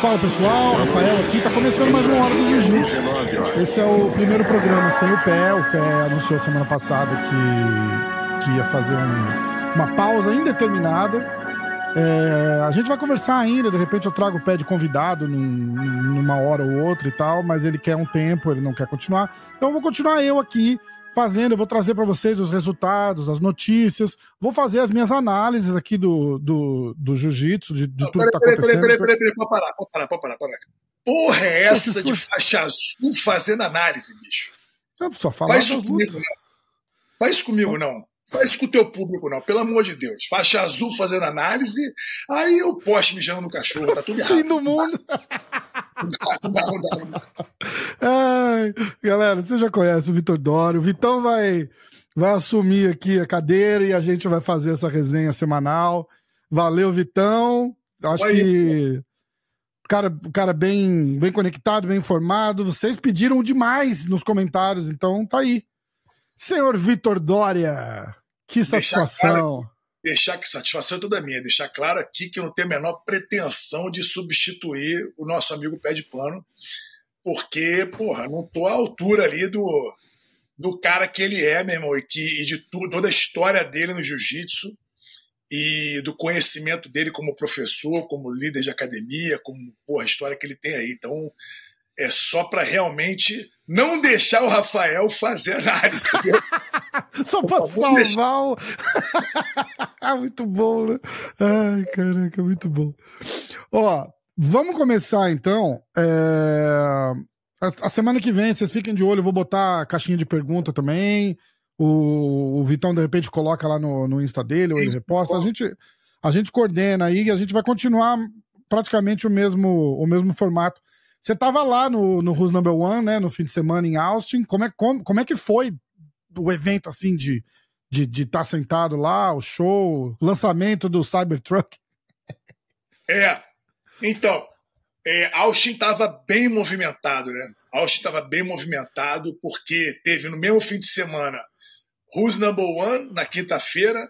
Fala pessoal, Rafael aqui, tá começando mais uma hora do Jiu-Jitsu. Esse é o primeiro programa sem o pé. O pé anunciou semana passada que, que ia fazer um- uma pausa indeterminada. É, a gente vai conversar ainda, de repente eu trago o pé de convidado num- numa hora ou outra e tal, mas ele quer um tempo, ele não quer continuar. Então eu vou continuar eu aqui fazendo, eu vou trazer para vocês os resultados, as notícias, vou fazer as minhas análises aqui do, do, do jiu-jitsu, de, de Não, tudo que peraí, tá peraí, peraí, acontecendo. peraí, peraí, peraí, pode parar, pode parar, pode parar, parar. Porra é essa de faixa azul fazendo análise, bicho? Não, só falar Faz das isso comigo, não. Faz isso comigo, não. Faz isso com o teu público, não. Pelo amor de Deus. Faixa azul fazendo análise, aí eu poste me chamando no cachorro, tá tudo errado. Fim do mundo. Não dá, não dá, não dá. Ai, galera, você já conhece o Vitor Dório. O Vitão vai, vai assumir aqui a cadeira e a gente vai fazer essa resenha semanal. Valeu, Vitão. Acho Oi. que o cara, o cara bem, bem conectado, bem informado. Vocês pediram demais nos comentários, então tá aí. Senhor Vitor Dória, que Deixar satisfação. Deixar que satisfação é toda minha. Deixar claro aqui que eu não tenho a menor pretensão de substituir o nosso amigo pé de pano, porque, porra, não tô à altura ali do, do cara que ele é, meu irmão, e, que, e de tudo, toda a história dele no jiu-jitsu e do conhecimento dele como professor, como líder de academia, como porra, a história que ele tem aí. Então, é só para realmente não deixar o Rafael fazer análise. Só deixa- salvar o. muito bom, né? Ai, caraca, muito bom. Ó, vamos começar então. É, A, a semana que vem, vocês fiquem de olho, eu vou botar a caixinha de pergunta também. O, o Vitão, de repente, coloca lá no, no Insta dele, ou ele reposta. A gente, a gente coordena aí e a gente vai continuar praticamente o mesmo, o mesmo formato. Você tava lá no, no Who's Number One, né, no fim de semana em Austin. Como é, como, como é que foi o evento, assim, de de estar de tá sentado lá, o show, lançamento do Cybertruck? É. Então, é, Austin estava bem movimentado, né? Austin estava bem movimentado porque teve no mesmo fim de semana Who's Number One na quinta-feira,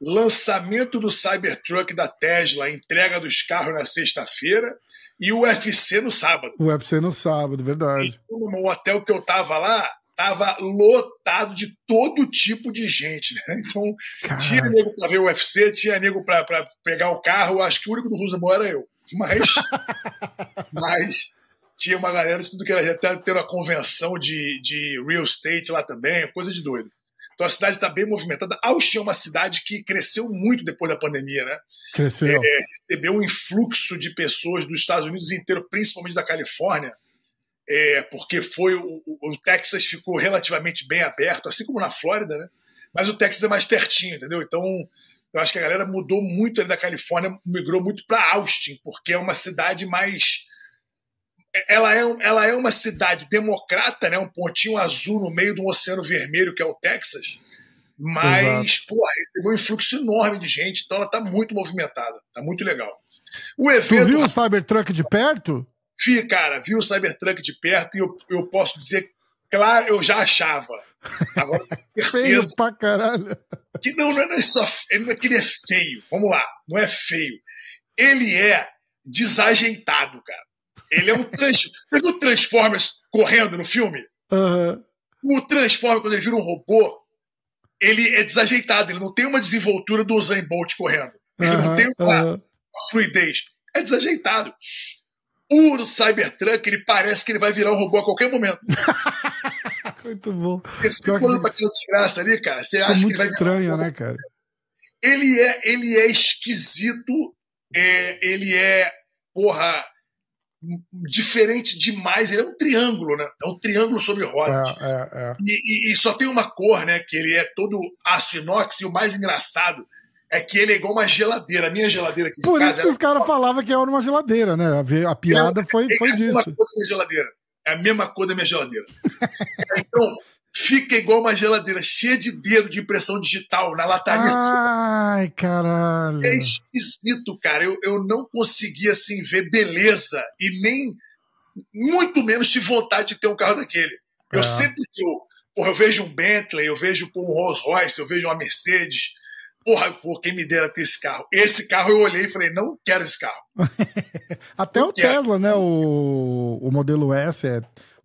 lançamento do Cybertruck da Tesla, entrega dos carros na sexta-feira e o UFC no sábado. O UFC no sábado, verdade. Então, no hotel que eu tava lá, tava lotado de todo tipo de gente, né? Então, tinha nego pra ver o UFC, tinha nego pra, pra pegar o carro. Acho que o único do Rosenborg era eu. Mas, mas tinha uma galera de tudo que era. Até ter uma convenção de, de real estate lá também, coisa de doido. Então a cidade está bem movimentada. Austin é uma cidade que cresceu muito depois da pandemia, né? cresceu. É, recebeu um influxo de pessoas dos Estados Unidos inteiro, principalmente da Califórnia, é, porque foi o, o- o Texas ficou relativamente bem aberto, assim como na Flórida, né? Mas o Texas é mais pertinho, entendeu? Então eu acho que a galera mudou muito ali da Califórnia, migrou muito para Austin, porque é uma cidade mais ela é, ela é uma cidade democrata, né? Um pontinho azul no meio de um oceano vermelho que é o Texas. Mas, porra, recebeu um influxo enorme de gente, então ela tá muito movimentada, tá muito legal. O Tu evento, viu o Cybertruck de perto? vi, cara, vi o Cybertruck de perto e eu, eu posso dizer, claro, eu já achava. Agora, Feio pra caralho. que não, não é só ele não é que ele é feio. Vamos lá, não é feio. Ele é desajeitado, cara. Ele é um trans... Você viu o Transformers correndo no filme? Aham. O Transformers, quando ele vira um robô, ele é desajeitado, ele não tem uma desenvoltura do Usain Bolt correndo. Ele não aham, tem uma, uma fluidez. É desajeitado. O Cybertruck, ele parece que ele vai virar um robô a qualquer momento. Muito bom. Você fica que olhando pra aquela desgraça ali, cara, você acha que muito ele vai estranho, um né, cara? ele é, ele é esquisito, é, ele é, porra, diferente demais. Ele é um triângulo, né? É um triângulo sobre rodas. É, é, é. E, e- e só tem uma cor, né? Que ele é todo aço inox. E o mais engraçado é que ele é igual uma geladeira. A minha geladeira aqui de Por isso que os caras falavam que era uma geladeira, né? A piada foi, é foi a mesma disso. cor da minha geladeira. É a mesma cor da minha geladeira. então, fica igual uma geladeira cheia de dedo de impressão digital na lataria. Ai, caralho. É esquisito, cara. Eu, eu não consegui assim ver beleza e nem muito menos tive vontade de ter um carro daquele. Eu É. sempre que eu, porra, eu vejo um Bentley, eu vejo um Rolls Royce, eu vejo uma Mercedes, porra, pô, quem me dera ter esse carro. Esse carro eu olhei e falei, não quero esse carro. Até o quero. Tesla, né? O, o modelo S é.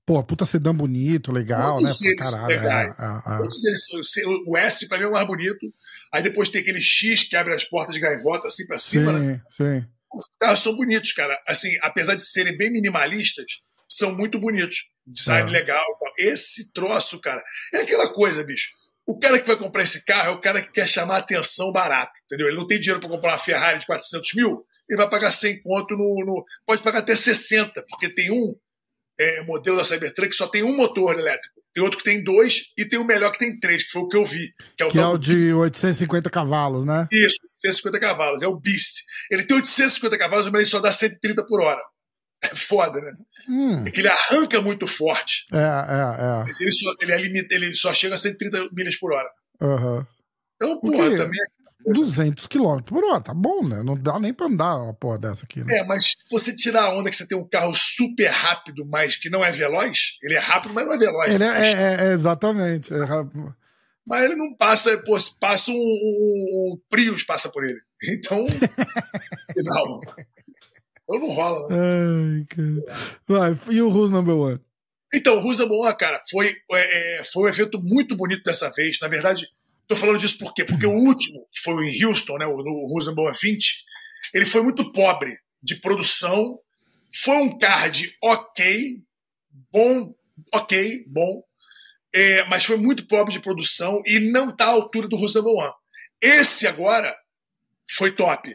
Pô, puta sedã bonito, legal, Todos né? Eles Caralho, legais. É, é, é. Todos eles são. O S pra mim é o mais bonito. Aí depois tem aquele X que abre as portas de gaivota assim pra cima, sim, né? Sim. Os carros são bonitos, cara. Assim, apesar de serem bem minimalistas, são muito bonitos. Design é. legal. Esse troço, cara, é aquela coisa, bicho. O cara que vai comprar esse carro é o cara que quer chamar atenção barato, entendeu? Ele não tem dinheiro para comprar uma Ferrari de 400 mil, ele vai pagar 100 conto no, no Pode pagar até 60, porque tem um é, modelo da Cybertruck só tem um motor elétrico. Tem outro que tem dois e tem o melhor que tem três, que foi o que eu vi. Que é o, que é o de 850 cavalos, né? Isso, 850 cavalos. É o Beast. Ele tem 850 cavalos, mas ele só dá 130 por hora. É foda, né? Hum. É que ele arranca muito forte. É, é, é. Ele só, ele, é limita, ele só chega a 130 milhas por hora. Uhum. Então, porra, também é 200 km por hora, tá bom, né? Não dá nem pra andar uma porra dessa aqui, né? É, mas se você tirar a onda que você tem um carro super rápido, mas que não é veloz, ele é rápido, mas não é veloz. Ele é, é, é exatamente. É mas ele não passa, pô, passa um, um, um Prius passa por ele. Então, não. Então não rola, né? Ai. Vai, e o Who's Number One? Então, o Who's Number One, cara, foi, é, é, foi um evento muito bonito dessa vez. Na verdade, tô falando disso por quê? Porque o último, que foi em Houston, né, o, o One 20, ele foi muito pobre de produção. Foi um card ok, bom, ok, bom, é, mas foi muito pobre de produção e não tá à altura do One. Esse agora foi top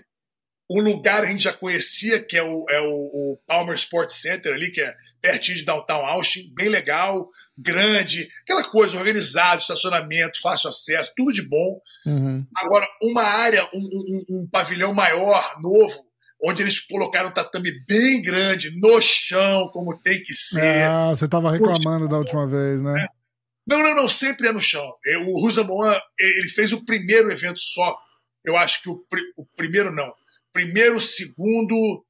um lugar a gente já conhecia, que é o, é o, o, Palmer Sports Center ali, que é pertinho de Downtown Austin, bem legal, grande, aquela coisa, organizado, estacionamento, fácil acesso, tudo de bom. Uhum. Agora, uma área, um, um, um, pavilhão maior, novo, onde eles colocaram um tatame bem grande, no chão, como tem que ser. Ah, você estava reclamando da última vez, né? É. Não, não, não, sempre é no chão. O Rusamoan, ele fez o primeiro evento só. Eu acho que o, o primeiro não primeiro, segundo.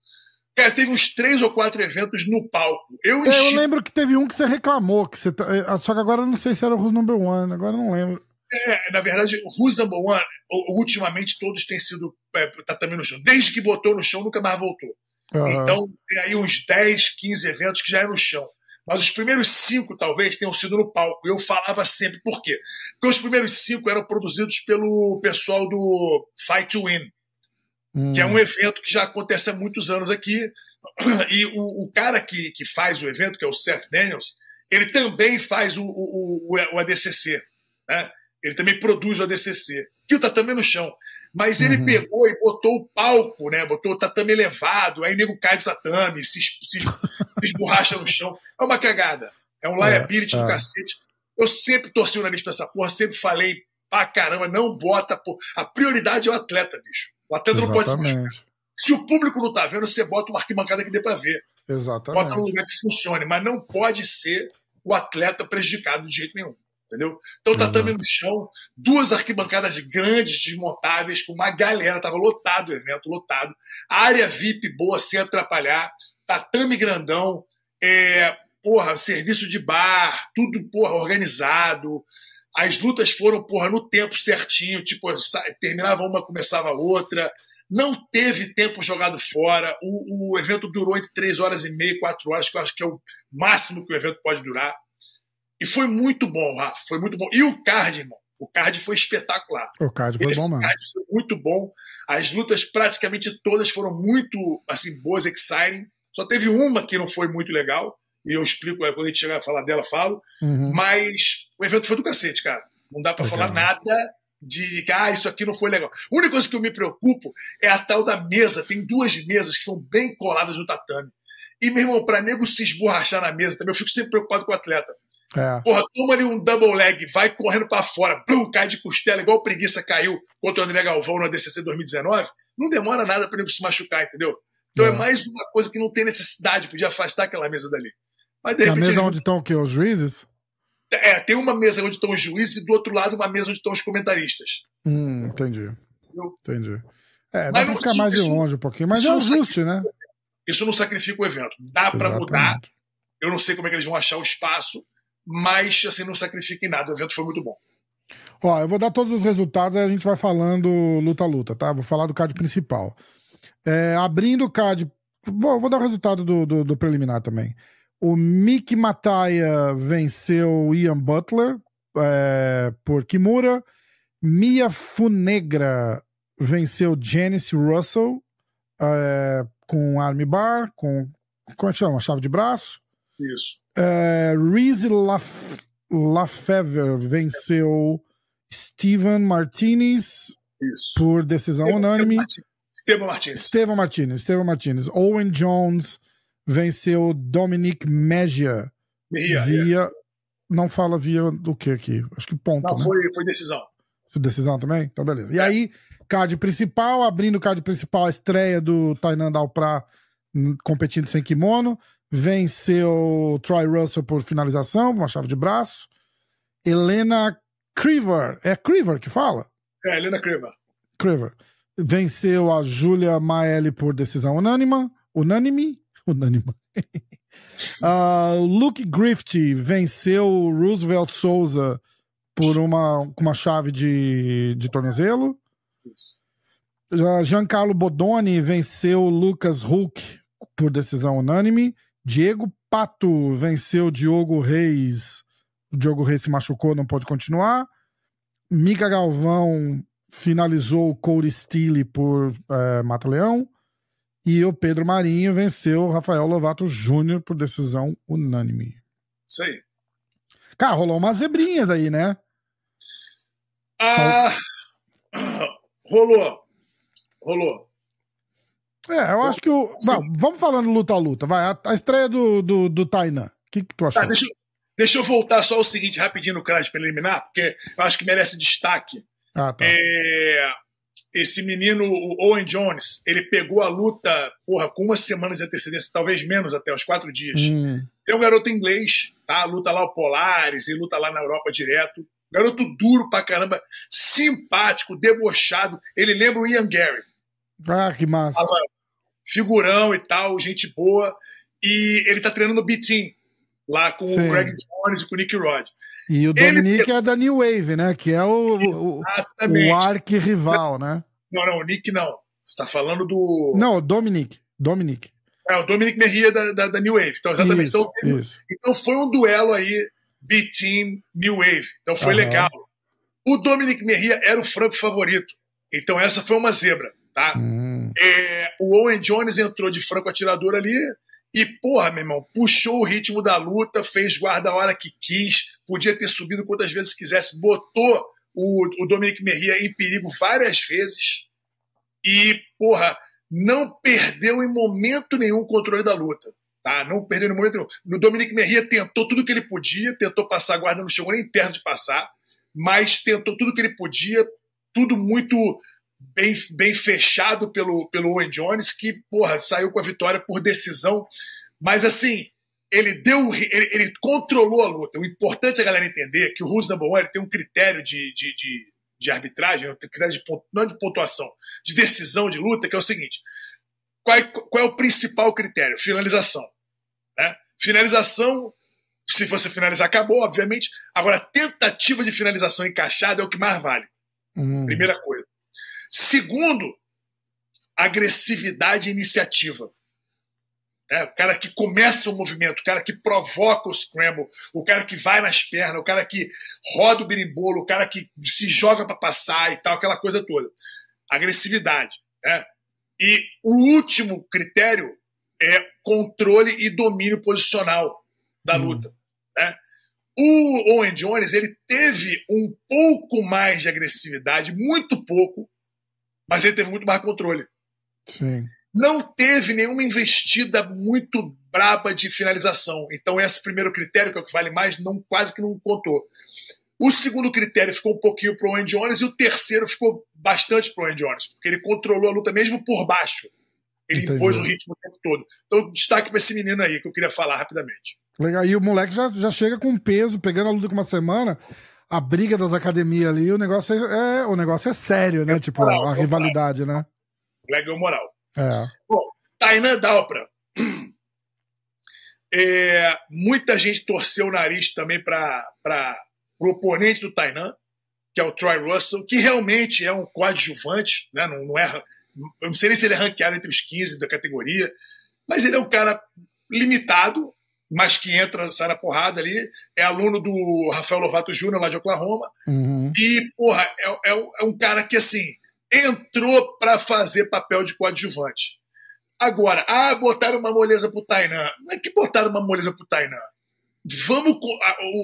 Cara, teve uns três ou quatro eventos no palco. Eu, é, eu lembro que teve um que você reclamou, que você é, só que agora eu não sei se era o Who's Number One, agora eu não lembro. É, na verdade, o Who's Number One, ultimamente todos têm sido é, tá também no chão. Desde que botou no chão, nunca mais voltou. Uhum. Então, tem aí uns 10, 15 eventos que já é no chão. Mas os primeiros cinco, talvez, tenham sido no palco. Eu falava sempre por quê? Porque os primeiros cinco eram produzidos pelo pessoal do Fight to Win hum. que é um hum. evento que já acontece há muitos anos aqui. E o, o, cara que, que faz o evento, que é o Seth Daniels, ele também faz o, o, o ADCC. Né? Ele também produz o ADCC, que o tatame é no chão. Mas ele uhum. pegou e botou o palco, né? botou o tatame elevado, aí o nego cai do tatame, se, se, se esborracha no chão. É uma cagada. É um liability é, do é. cacete. Eu sempre torci o nariz pra essa porra, sempre falei pra caramba, não bota. Porra. A prioridade é o atleta, bicho. O atleta não pode se machucar. Se o público não tá vendo, você bota uma arquibancada que dê para ver. Exatamente. Bota num lugar que funcione, mas não pode ser o atleta prejudicado de jeito nenhum. Entendeu? Então, tatame no chão, duas arquibancadas grandes, desmontáveis, com uma galera, tava lotado o evento, lotado. Área VIP boa, sem atrapalhar, tatame grandão, é, porra, serviço de bar, tudo, porra, organizado. As lutas foram, porra, no tempo certinho, tipo, terminava uma, começava outra. Não teve tempo jogado fora. O, o evento durou entre 3 horas e meia e 4 horas, que eu acho que é o máximo que o evento pode durar. E foi muito bom, Rafa. Foi muito bom. E o card, irmão? O card foi espetacular. O card foi Esse bom, mano. card foi muito bom. As lutas praticamente todas foram muito, assim, boas, exciting. Só teve uma que não foi muito legal, e eu explico, quando a gente chegar a falar dela, falo. Uhum. Mas o evento foi do cacete, cara. Não dá para falar nada de que ah, isso aqui não foi legal. A única coisa que eu me preocupo é a tal da mesa. Tem duas mesas que são bem coladas no tatame. E, meu irmão, pra nego se esborrachar na mesa também, eu fico sempre preocupado com o atleta. É. Porra, toma ali um double leg, vai correndo para fora, blum, cai de costela, igual preguiça caiu contra o André Galvão no ADCC 2019. Não demora nada para ele se machucar, entendeu? Então é. é. mais uma coisa que não tem necessidade, podia afastar aquela mesa dali. Mas de repente. A mesa onde estão o quê? Os juízes? É, tem uma mesa onde estão os juízes e do outro lado uma mesa onde estão os comentaristas. Hum, entendi. Entendi. É, dá mas pra ficar mais de longe um pouquinho, mas é um ajuste, né? Isso não sacrifica o evento. Dá para mudar. Eu não sei como é que eles vão achar o espaço, mas assim, não sacrifica em nada. O evento foi muito bom. Ó, eu vou dar todos os resultados, aí a gente vai falando luta-luta, tá? Vou falar do card principal. É, abrindo o card. Bom, vou dar o resultado do, do, do preliminar também. O Mick Mataya venceu Ian Butler é, por Kimura. Mia Funegra venceu Janice Russell é, com armbar, com. Como é que chama? Chave de braço. Isso. É, Reese Laf Lafever venceu Steven Martinez Isso. por decisão unânime. Esteban Martins. Estevam Martinez, Estevam Martinez. Owen Jones venceu Dominic Mejia Mejia, via. Não fala via do que aqui? Acho que ponto. Não, né? foi, foi decisão. Decisão também? Então, beleza. E É. aí, card principal, abrindo o card principal, a estreia do Tainan Dalprá hum, competindo sem kimono. Venceu Troy Russell por finalização, uma chave de braço. Helena Criver, é Criver que fala? É, Helena Creva. Criver. Venceu a Julia Maeli por decisão unânima. Unânime? Unânima. Ah, o Luke Griffith venceu Roosevelt Souza por uma, com uma chave de, de tornozelo. Isso. Já Giancarlo Bodoni venceu Lucas Hulk por decisão unânime. Diego Pato venceu Diogo Reis. O Diogo Reis se machucou, não pode continuar. Mica Galvão finalizou o Cody Steele por eh, Mata-Leão. E o Pedro Marinho venceu o Rafael Lovato Júnior por decisão unânime. Isso aí. Cara, rolou umas zebrinhas aí, né? Ah, rolou. Rolou. É, eu acho que o. Sim. Não, vamos falando luta a luta. Vai, a, a estreia do, do, do Tainan. O que, que tu achou? Tá, deixa, eu- deixa eu voltar só o seguinte rapidinho no crash preliminar, porque eu acho que merece destaque. Ah, tá. É, esse menino, o Owen Jones, ele pegou a luta, porra, com uma semana de antecedência, talvez menos até, uns quatro dias. Hum, é um garoto inglês, tá? Luta lá o Polaris e luta lá na Europa direto. Garoto duro pra caramba, simpático, debochado. Ele lembra o Ian Gary. Ah, que massa. Figurão e tal, gente boa. E ele tá treinando no B-Team, lá com Sim. o Greg Jones e com o Nick Rod. E o ele- Dominique é da New Wave, né? Que é o, o, Exatamente. o arqui-rival, né? Não, não, o Nick não. Você tá falando do. Não, o Dominique. Dominique. É, o Dominic Merria da, da, da New Wave. Então, exatamente. Isso, então, isso. então foi um duelo aí, B-Team, New Wave. Então foi Aham. legal. O Dominic Merria era o franco favorito. Então essa foi uma zebra, tá? Hum, É, o Owen Jones entrou de franco atirador ali e, porra, meu irmão, puxou o ritmo da luta, fez guarda a hora que quis, podia ter subido quantas vezes quisesse, botou o, o Dominic Merria em perigo várias vezes e, porra, não perdeu em momento nenhum o controle da luta. Tá? Não perdeu em momento nenhum. No Dominic Merria tentou tudo que ele podia, tentou passar a guarda, não chegou nem perto de passar, mas tentou tudo que ele podia, tudo muito bem, bem fechado pelo, pelo Owen Jones, que, porra, saiu com a vitória por decisão. Mas, assim, ele deu. Ele, ele controlou a luta. O importante é a galera entender que o Rules Number One tem um critério de, de, de, de arbitragem, um critério de, não de pontuação, de decisão de luta, que é o seguinte: qual é, qual é o principal critério? Finalização. Né? Finalização. Se você finalizar, acabou, obviamente. Agora, tentativa de finalização encaixada é o que mais vale. hum. Primeira coisa. Segundo, agressividade e iniciativa. É, o cara que começa o movimento, o cara que provoca o scramble, o cara que vai nas pernas, o cara que roda o birimbolo, o cara que se joga para passar e tal, aquela coisa toda. Agressividade. Né? E o último critério é controle e domínio posicional da Hum. luta. Né? O Owen Jones ele teve um pouco mais de agressividade, muito pouco, mas ele teve muito mais controle. Sim. Não teve nenhuma investida muito braba de finalização. Então, esse primeiro critério, que é o que vale mais, não quase que não contou. O segundo critério ficou um pouquinho pro Owen Jones e o terceiro ficou bastante pro Owen Jones, porque ele controlou a luta mesmo por baixo. Ele Entendi. impôs o ritmo o tempo todo. Então, destaque para esse menino aí que eu queria falar rapidamente. Legal. E o moleque já, já chega com peso, pegando a luta com uma semana. A briga das academias ali, o negócio é, é- o negócio é sério, né? Tipo, moral, a rivalidade, né? Legal moral. É. Tainan Dalpra. É, muita gente torceu o nariz também para o oponente do Tainan, que é o Troy Russell, que realmente é um coadjuvante, né? não, não é, eu não sei nem se ele é ranqueado entre os 15 da categoria, mas ele é um cara limitado, mas que entra, sai na porrada ali. É aluno do Rafael Lovato Júnior, lá de Oklahoma. Uhum. E, porra, é, é, é, um cara que, assim, entrou para fazer papel de coadjuvante. Agora, ah, botaram uma moleza pro Tainan. Não é que botaram uma moleza pro Tainan. Vamos.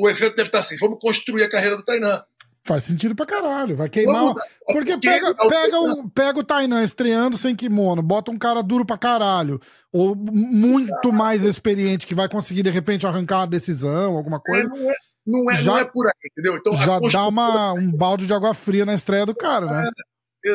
O evento deve estar assim: vamos construir a carreira do Tainan. Faz sentido pra caralho. Vai queimar. Porque, pega, pega, o, pega o Tainan estreando sem kimono, bota um cara duro pra caralho. Ou muito Exato. mais experiente que vai conseguir, de repente, arrancar uma decisão, alguma coisa. É, não, é, não, é, já, não é por aí, entendeu? Então, já dá uma, um balde de água fria na estreia do cara, né?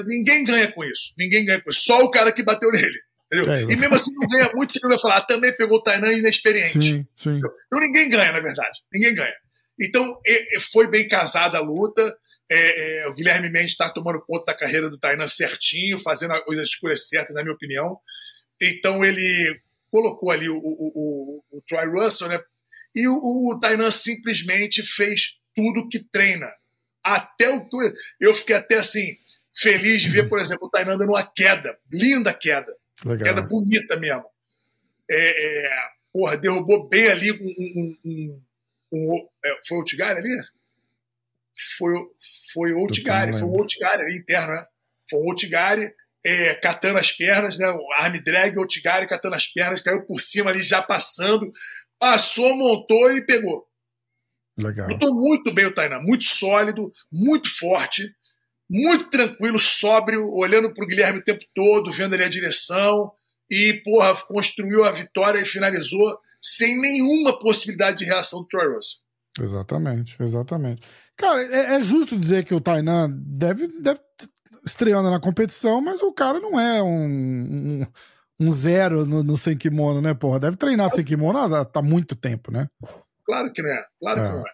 Ninguém ganha com isso. Ninguém ganha com isso. Só o cara que bateu nele. Entendeu? É, e mesmo assim não ganha muito, que não vai falar, ah, também pegou o Tainan inexperiente. Sim, sim. Então ninguém ganha, na verdade. Ninguém ganha. Então foi bem casada a luta. É, é, o Guilherme Mendes está tomando conta da carreira do Tainan certinho, fazendo as escolhas certas, na minha opinião. Então ele colocou ali o, o, o, o Troy Russell, né? E o, o Tainan simplesmente fez tudo que treina. Até o. Eu fiquei até assim, feliz de ver, por exemplo, o Tainan dando uma queda, linda queda. Legal. Queda bonita mesmo. É, é, porra, derrubou bem ali um. um, um, um é, foi o Otigari ali? Foi, foi o Otigari, foi o Otigari ali interno, né? Foi o Otigari é, catando as pernas, né? O arm drag, Otigari catando as pernas, caiu por cima ali já passando, passou, montou e pegou. Legal. Lutou muito bem o Tainan, muito sólido, muito forte muito tranquilo, sóbrio, olhando para o Guilherme o tempo todo, vendo ali a direção e, porra, construiu a vitória e finalizou sem nenhuma possibilidade de reação do Troy Russell. Exatamente, exatamente. Cara, é, é, justo dizer que o Tainan deve, deve estreando na competição, mas o cara não é um, um, um zero no, no sem kimono, né, porra? Deve treinar sem kimono há, há muito tempo, né? Claro que não é, claro é. que não é.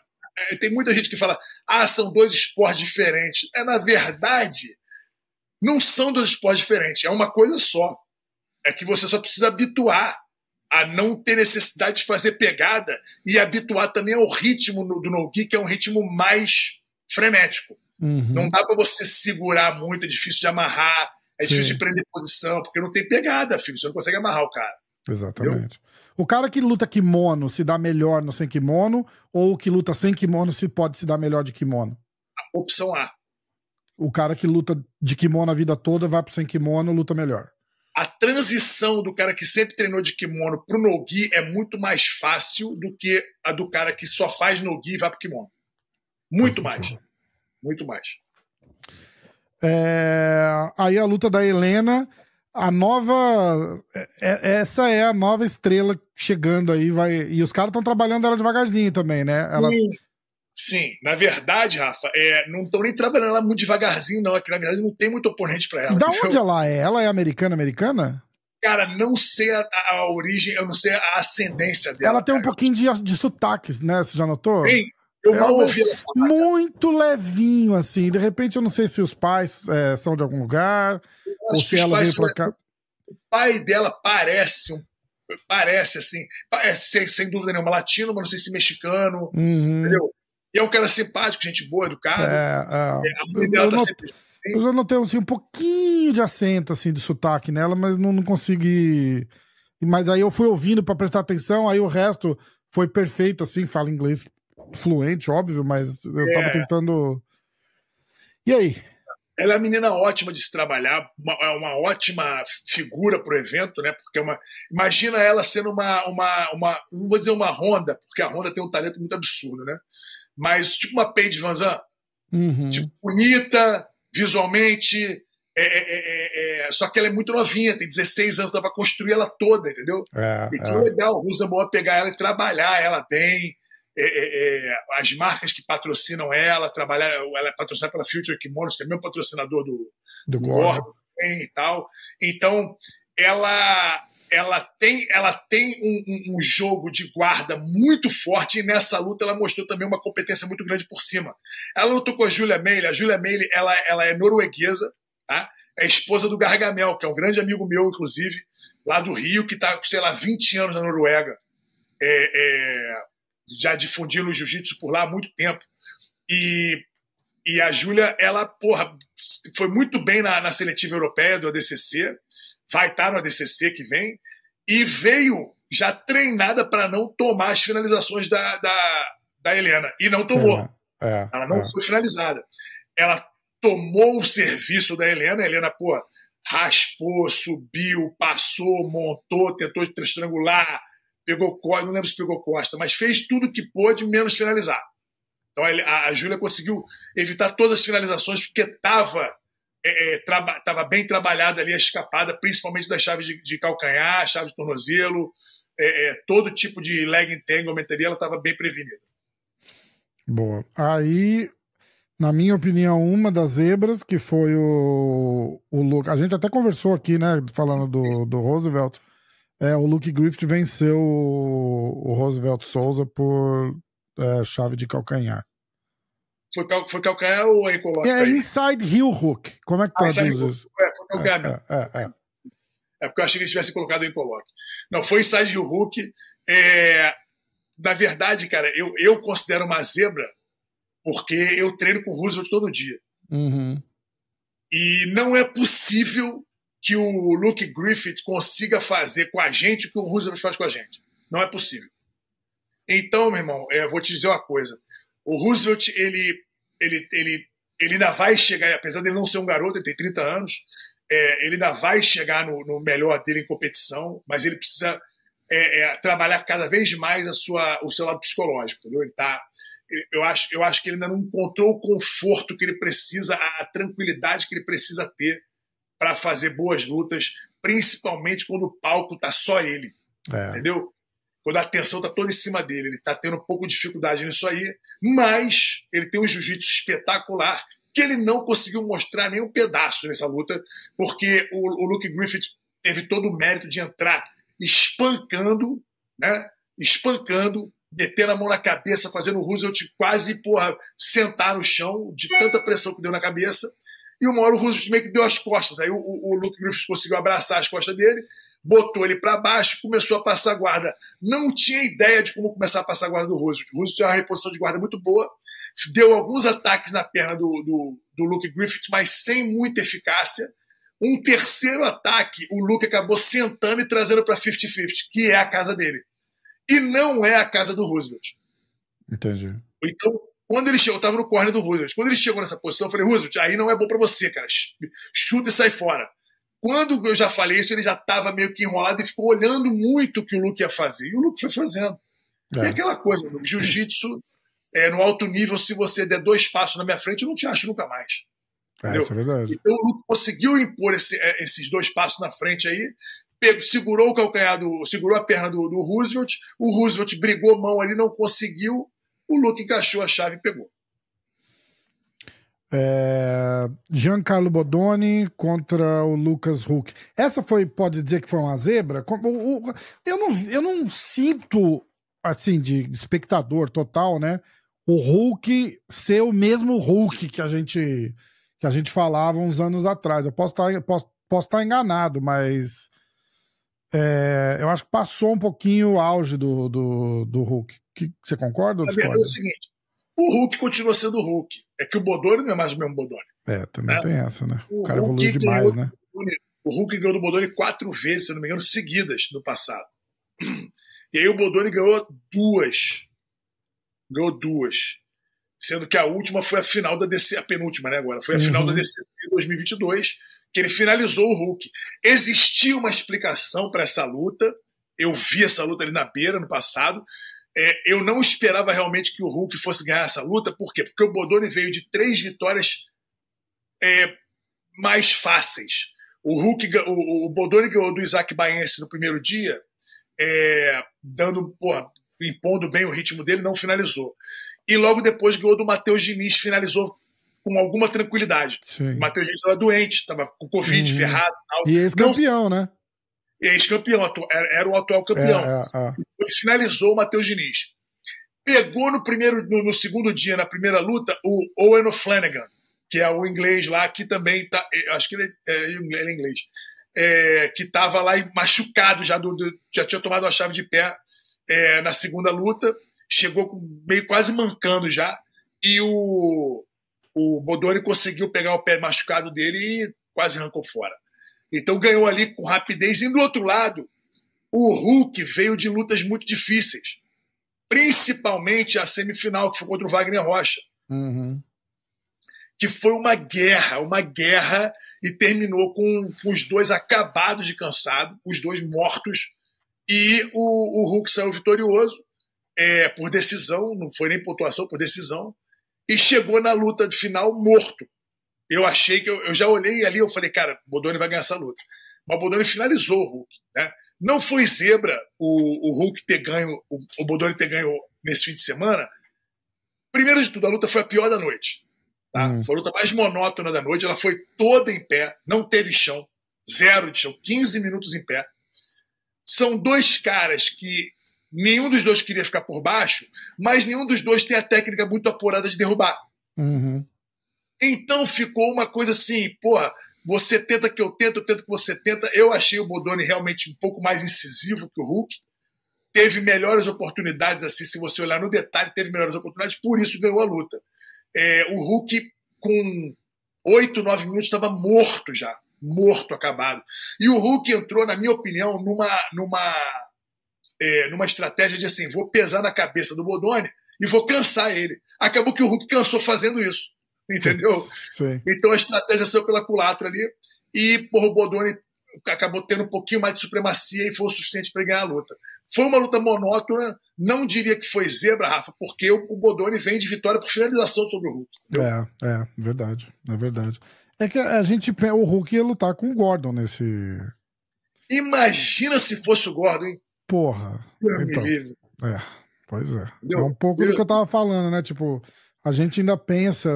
É, tem muita gente que fala, ah, são dois esportes diferentes. É, na verdade, não são dois esportes diferentes, é uma coisa só. É que você só precisa habituar a não ter necessidade de fazer pegada e habituar também ao ritmo do no-gi, que é um ritmo mais frenético. Uhum. Não dá para você segurar muito, é difícil de amarrar, é Sim. difícil de prender posição, porque não tem pegada, filho. Você não consegue amarrar o cara. Exatamente. Entendeu? O cara que luta kimono se dá melhor no sem kimono, ou o que luta sem kimono se pode se dar melhor de kimono? Opção A. O cara que luta de kimono a vida toda vai pro sem kimono, luta melhor. A transição do cara que sempre treinou de kimono pro no-gi é muito mais fácil do que a do cara que só faz no-gi e vai pro kimono. Muito mais. Muito mais. É... Aí a luta da Helena a nova. É, é, essa é a nova estrela chegando aí, vai. E os caras estão trabalhando ela devagarzinho também, né? Ela... Sim. Sim, na verdade, Rafa, é, não estão nem trabalhando ela muito devagarzinho, não. Aqui, na verdade, não tem muito oponente para ela. Da entendeu? onde ela é? Ela é americana, americana? Cara, não sei a, a, origem, eu não sei a ascendência dela. Ela tem cara. um pouquinho de, de sotaques, né? Você já notou? Sim, eu mal ouvi ela falar. Muito cara. levinho, assim. De repente, eu não sei se os pais é, são de algum lugar, ou se ela veio pra cá. O pai dela parece um parece assim, parece, sem, sem dúvida nenhuma latino, mas não sei se mexicano, uhum. entendeu? E é um cara simpático, gente boa, educado. É, é. A mãe dela tá sempre. Eu já notei assim, um pouquinho de acento, assim, de sotaque nela, mas não, não consegui. Mas aí eu fui ouvindo para prestar atenção, aí o resto foi perfeito, assim, fala inglês fluente, óbvio, mas eu é. tava tentando. E aí? Ela é uma menina ótima de se trabalhar, uma, é uma ótima figura para o evento, né? Porque é uma, imagina ela sendo uma, uma, uma, não vou dizer uma Honda, porque a Honda tem um talento muito absurdo, né? Mas tipo uma Paige Van Zandt, uhum. tipo, bonita, visualmente, é, é, é, só que ela é muito novinha, tem 16 anos, dá para construir ela toda, entendeu? É, então é legal o Rosenbaum pegar ela e trabalhar ela bem, é, é, é, as marcas que patrocinam ela, trabalhar, ela é patrocinada pela Future Kimonos, que é mesmo patrocinador do, do, do Gordon e tal. Então, ela ela tem, ela tem um, um, jogo de guarda muito forte e nessa luta ela mostrou também uma competência muito grande por cima. Ela lutou com a Julia Meile. A Julia Meile ela, ela é norueguesa, tá? é esposa do Gargamel, que é um grande amigo meu, inclusive, lá do Rio, que está, sei lá, 20 anos na Noruega. É, é, já difundindo o jiu-jitsu por lá há muito tempo. E, e a Júlia, ela, porra, foi muito bem na, na seletiva europeia do ADCC, vai estar no ADCC que vem, e veio já treinada para não tomar as finalizações da, da, da Helena. E não tomou. É, é, ela não é. foi finalizada. Ela tomou o serviço da Helena, a Helena, pô, raspou, subiu, passou, montou, tentou estrangular, pegou costa, não lembro se pegou costa, mas fez tudo que pôde, menos finalizar. Então a, a Júlia conseguiu evitar todas as finalizações porque estava é, é, tava bem trabalhada ali a escapada, principalmente das chaves de, de calcanhar, chave de tornozelo, é, é, todo tipo de leg entanglement ali, ela estava bem prevenida. Boa. Aí, na minha opinião, uma das zebras, que foi o, o Luke. A gente até conversou aqui, né? Falando do, do Roosevelt. É, o Luke Griffith venceu o, o Roosevelt Souza por é, chave de calcanhar. Foi, foi calcanhar ou ankle lock? É, inside heel hook. Como é que ah, traduz isso? É, foi calcanhar é, é, é, é, porque eu achei que eles tivessem colocado o lock. Não, foi inside heel hook. É, na verdade, cara, eu, eu considero uma zebra porque eu treino com o Roosevelt todo dia. Uhum. E não é possível que o Luke Griffith consiga fazer com a gente o que o Roosevelt faz com a gente. Não é possível. Então, meu irmão, é, vou te dizer uma coisa. O Roosevelt, ele, ele, ele, ele ainda vai chegar, apesar de ele não ser um garoto, ele tem 30 anos, é, ele ainda vai chegar no, no, melhor dele em competição, mas ele precisa é, é, trabalhar cada vez mais a sua, o seu lado psicológico, entendeu? Ele tá, eu acho, eu acho que ele ainda não encontrou o conforto que ele precisa, a, a tranquilidade que ele precisa ter para fazer boas lutas, principalmente quando o palco tá só ele, é. entendeu? Quando a atenção está toda em cima dele. Ele está tendo um pouco de dificuldade nisso aí, mas ele tem um jiu-jitsu espetacular que ele não conseguiu mostrar nem um pedaço nessa luta, porque o, o Luke Griffith teve todo o mérito de entrar espancando, né? Espancando, metendo a mão na cabeça, fazendo o Roosevelt quase porra, sentar no chão, de tanta pressão que deu na cabeça. E uma hora o Roosevelt meio que deu as costas. Aí o, o, o Luke Griffith conseguiu abraçar as costas dele botou ele para baixo e começou a passar guarda. Não tinha ideia de como começar a passar guarda do Roosevelt. O Roosevelt tinha uma reposição de guarda muito boa, deu alguns ataques na perna do, do, do Luke Griffith, mas sem muita eficácia. Um terceiro ataque, o Luke acabou sentando e trazendo para 50-50, que é a casa dele. E não é a casa do Roosevelt. Entendi. Então, quando ele chegou, eu estava no corner do Roosevelt. Quando ele chegou nessa posição, eu falei, Roosevelt, aí não é bom para você, cara. Chuta e sai fora. Quando eu já falei isso, ele já estava meio que enrolado e ficou olhando muito o que o Luke ia fazer. E o Luke foi fazendo. É. E aquela coisa, jiu-jitsu, é, no alto nível, se você der dois passos na minha frente, eu não te acho nunca mais. É, entendeu? É. Então o Luke conseguiu impor esse, é, esses dois passos na frente aí, pegou, segurou o calcanhar, do, segurou a perna do, do Roosevelt, o Roosevelt brigou mão ali, não conseguiu, o Luke encaixou a chave e pegou. É, Giancarlo Bodoni contra o Lucas Huck. Essa foi, pode dizer que foi uma zebra? Eu não, eu não sinto, assim, de espectador total, né? O Hulk ser o mesmo Hulk que a gente que a gente falava uns anos atrás. Eu posso estar, posso, posso estar enganado, mas é, eu acho que passou um pouquinho o auge do, do, do Hulk. Que, você concorda? Ou a verdade é o seguinte: o Hulk continua sendo o Hulk. É que o Bodoni não é mais o mesmo Bodoni. É, também né? tem essa, né? O, o cara Hulk evoluiu demais, né? O Hulk ganhou do Bodoni quatro vezes, se não me engano, seguidas no passado. E aí o Bodoni ganhou duas. Ganhou duas. Sendo que a última foi a final da DC, a penúltima, né? Agora, foi a uhum. final da DC em 2022, que ele finalizou o Hulk. Existia uma explicação para essa luta. Eu vi essa luta ali na beira no passado. É, eu não esperava realmente que o Hulk fosse ganhar essa luta, por quê? Porque o Bodoni veio de três vitórias é, mais fáceis. O Hulk, o, o Bodoni ganhou do Isaac Baense no primeiro dia, é, dando, porra, impondo bem o ritmo dele, não finalizou. E logo depois ganhou do Matheus Diniz, finalizou com alguma tranquilidade. Sim. O Matheus Diniz estava doente, estava com Covid, uhum. ferrado. Tal. E ex-campeão, né? Ex-campeão, era, o atual campeão. É, é, é. Finalizou o Matheus Diniz. Pegou no primeiro, no, no, segundo dia, na primeira luta, o Owen Flanagan, que é o inglês lá, que também tá. Acho que ele é, ele é inglês. É, que estava lá machucado já, do, do, já tinha tomado uma chave de pé é, na segunda luta, chegou meio quase mancando já. E o, o, o Bodoni conseguiu pegar o pé machucado dele e quase arrancou fora. Então ganhou ali com rapidez. E do outro lado, o Hulk veio de lutas muito difíceis. Principalmente a semifinal, que foi contra o Wagner Rocha. Uhum. Que foi uma guerra, uma guerra, e terminou com, com os dois acabados de cansado, os dois mortos, e o, o Hulk saiu vitorioso é, por decisão, não foi nem pontuação, por decisão, e chegou na luta de final morto. Eu achei que eu, eu já olhei ali, eu falei, cara, o Bodoni vai ganhar essa luta. Mas o Bodoni finalizou o Hulk. Né? Não foi zebra o, o Hulk ter ganho, o, o Bodoni ter ganho nesse fim de semana. Primeiro de tudo, a luta foi a pior da noite. Tá? Hum. Foi a luta mais monótona da noite. Ela foi toda em pé, não teve chão, zero de chão, 15 minutos em pé. São dois caras que nenhum dos dois queria ficar por baixo, mas nenhum dos dois tem a técnica muito apurada de derrubar. Uhum. Então ficou uma coisa assim, porra, você tenta que eu tento, eu tento que você tenta. Eu achei o Bodoni realmente um pouco mais incisivo que o Hulk. Teve melhores oportunidades, assim, se você olhar no detalhe, teve melhores oportunidades, por isso ganhou a luta. É, o Hulk, com oito, nove minutos, estava morto já. Morto, acabado. E o Hulk entrou, na minha opinião, numa, numa é, numa estratégia de assim, vou pesar na cabeça do Bodoni e vou cansar ele. Acabou que o Hulk cansou fazendo isso, entendeu? Sim. Então a estratégia saiu pela culatra ali e porra, o Bodoni acabou tendo um pouquinho mais de supremacia e foi o suficiente para ganhar a luta. Foi uma luta monótona, não diria que foi zebra, Rafa, porque o Bodoni vem de vitória por finalização sobre o Hulk. Entendeu? É, é, verdade, é verdade. É que a gente, o Hulk ia lutar com o Gordon nesse... Imagina se fosse o Gordon, hein? Porra. Então, é, pois é. Entendeu? É um pouco do que eu tava falando, né? Tipo, a gente ainda pensa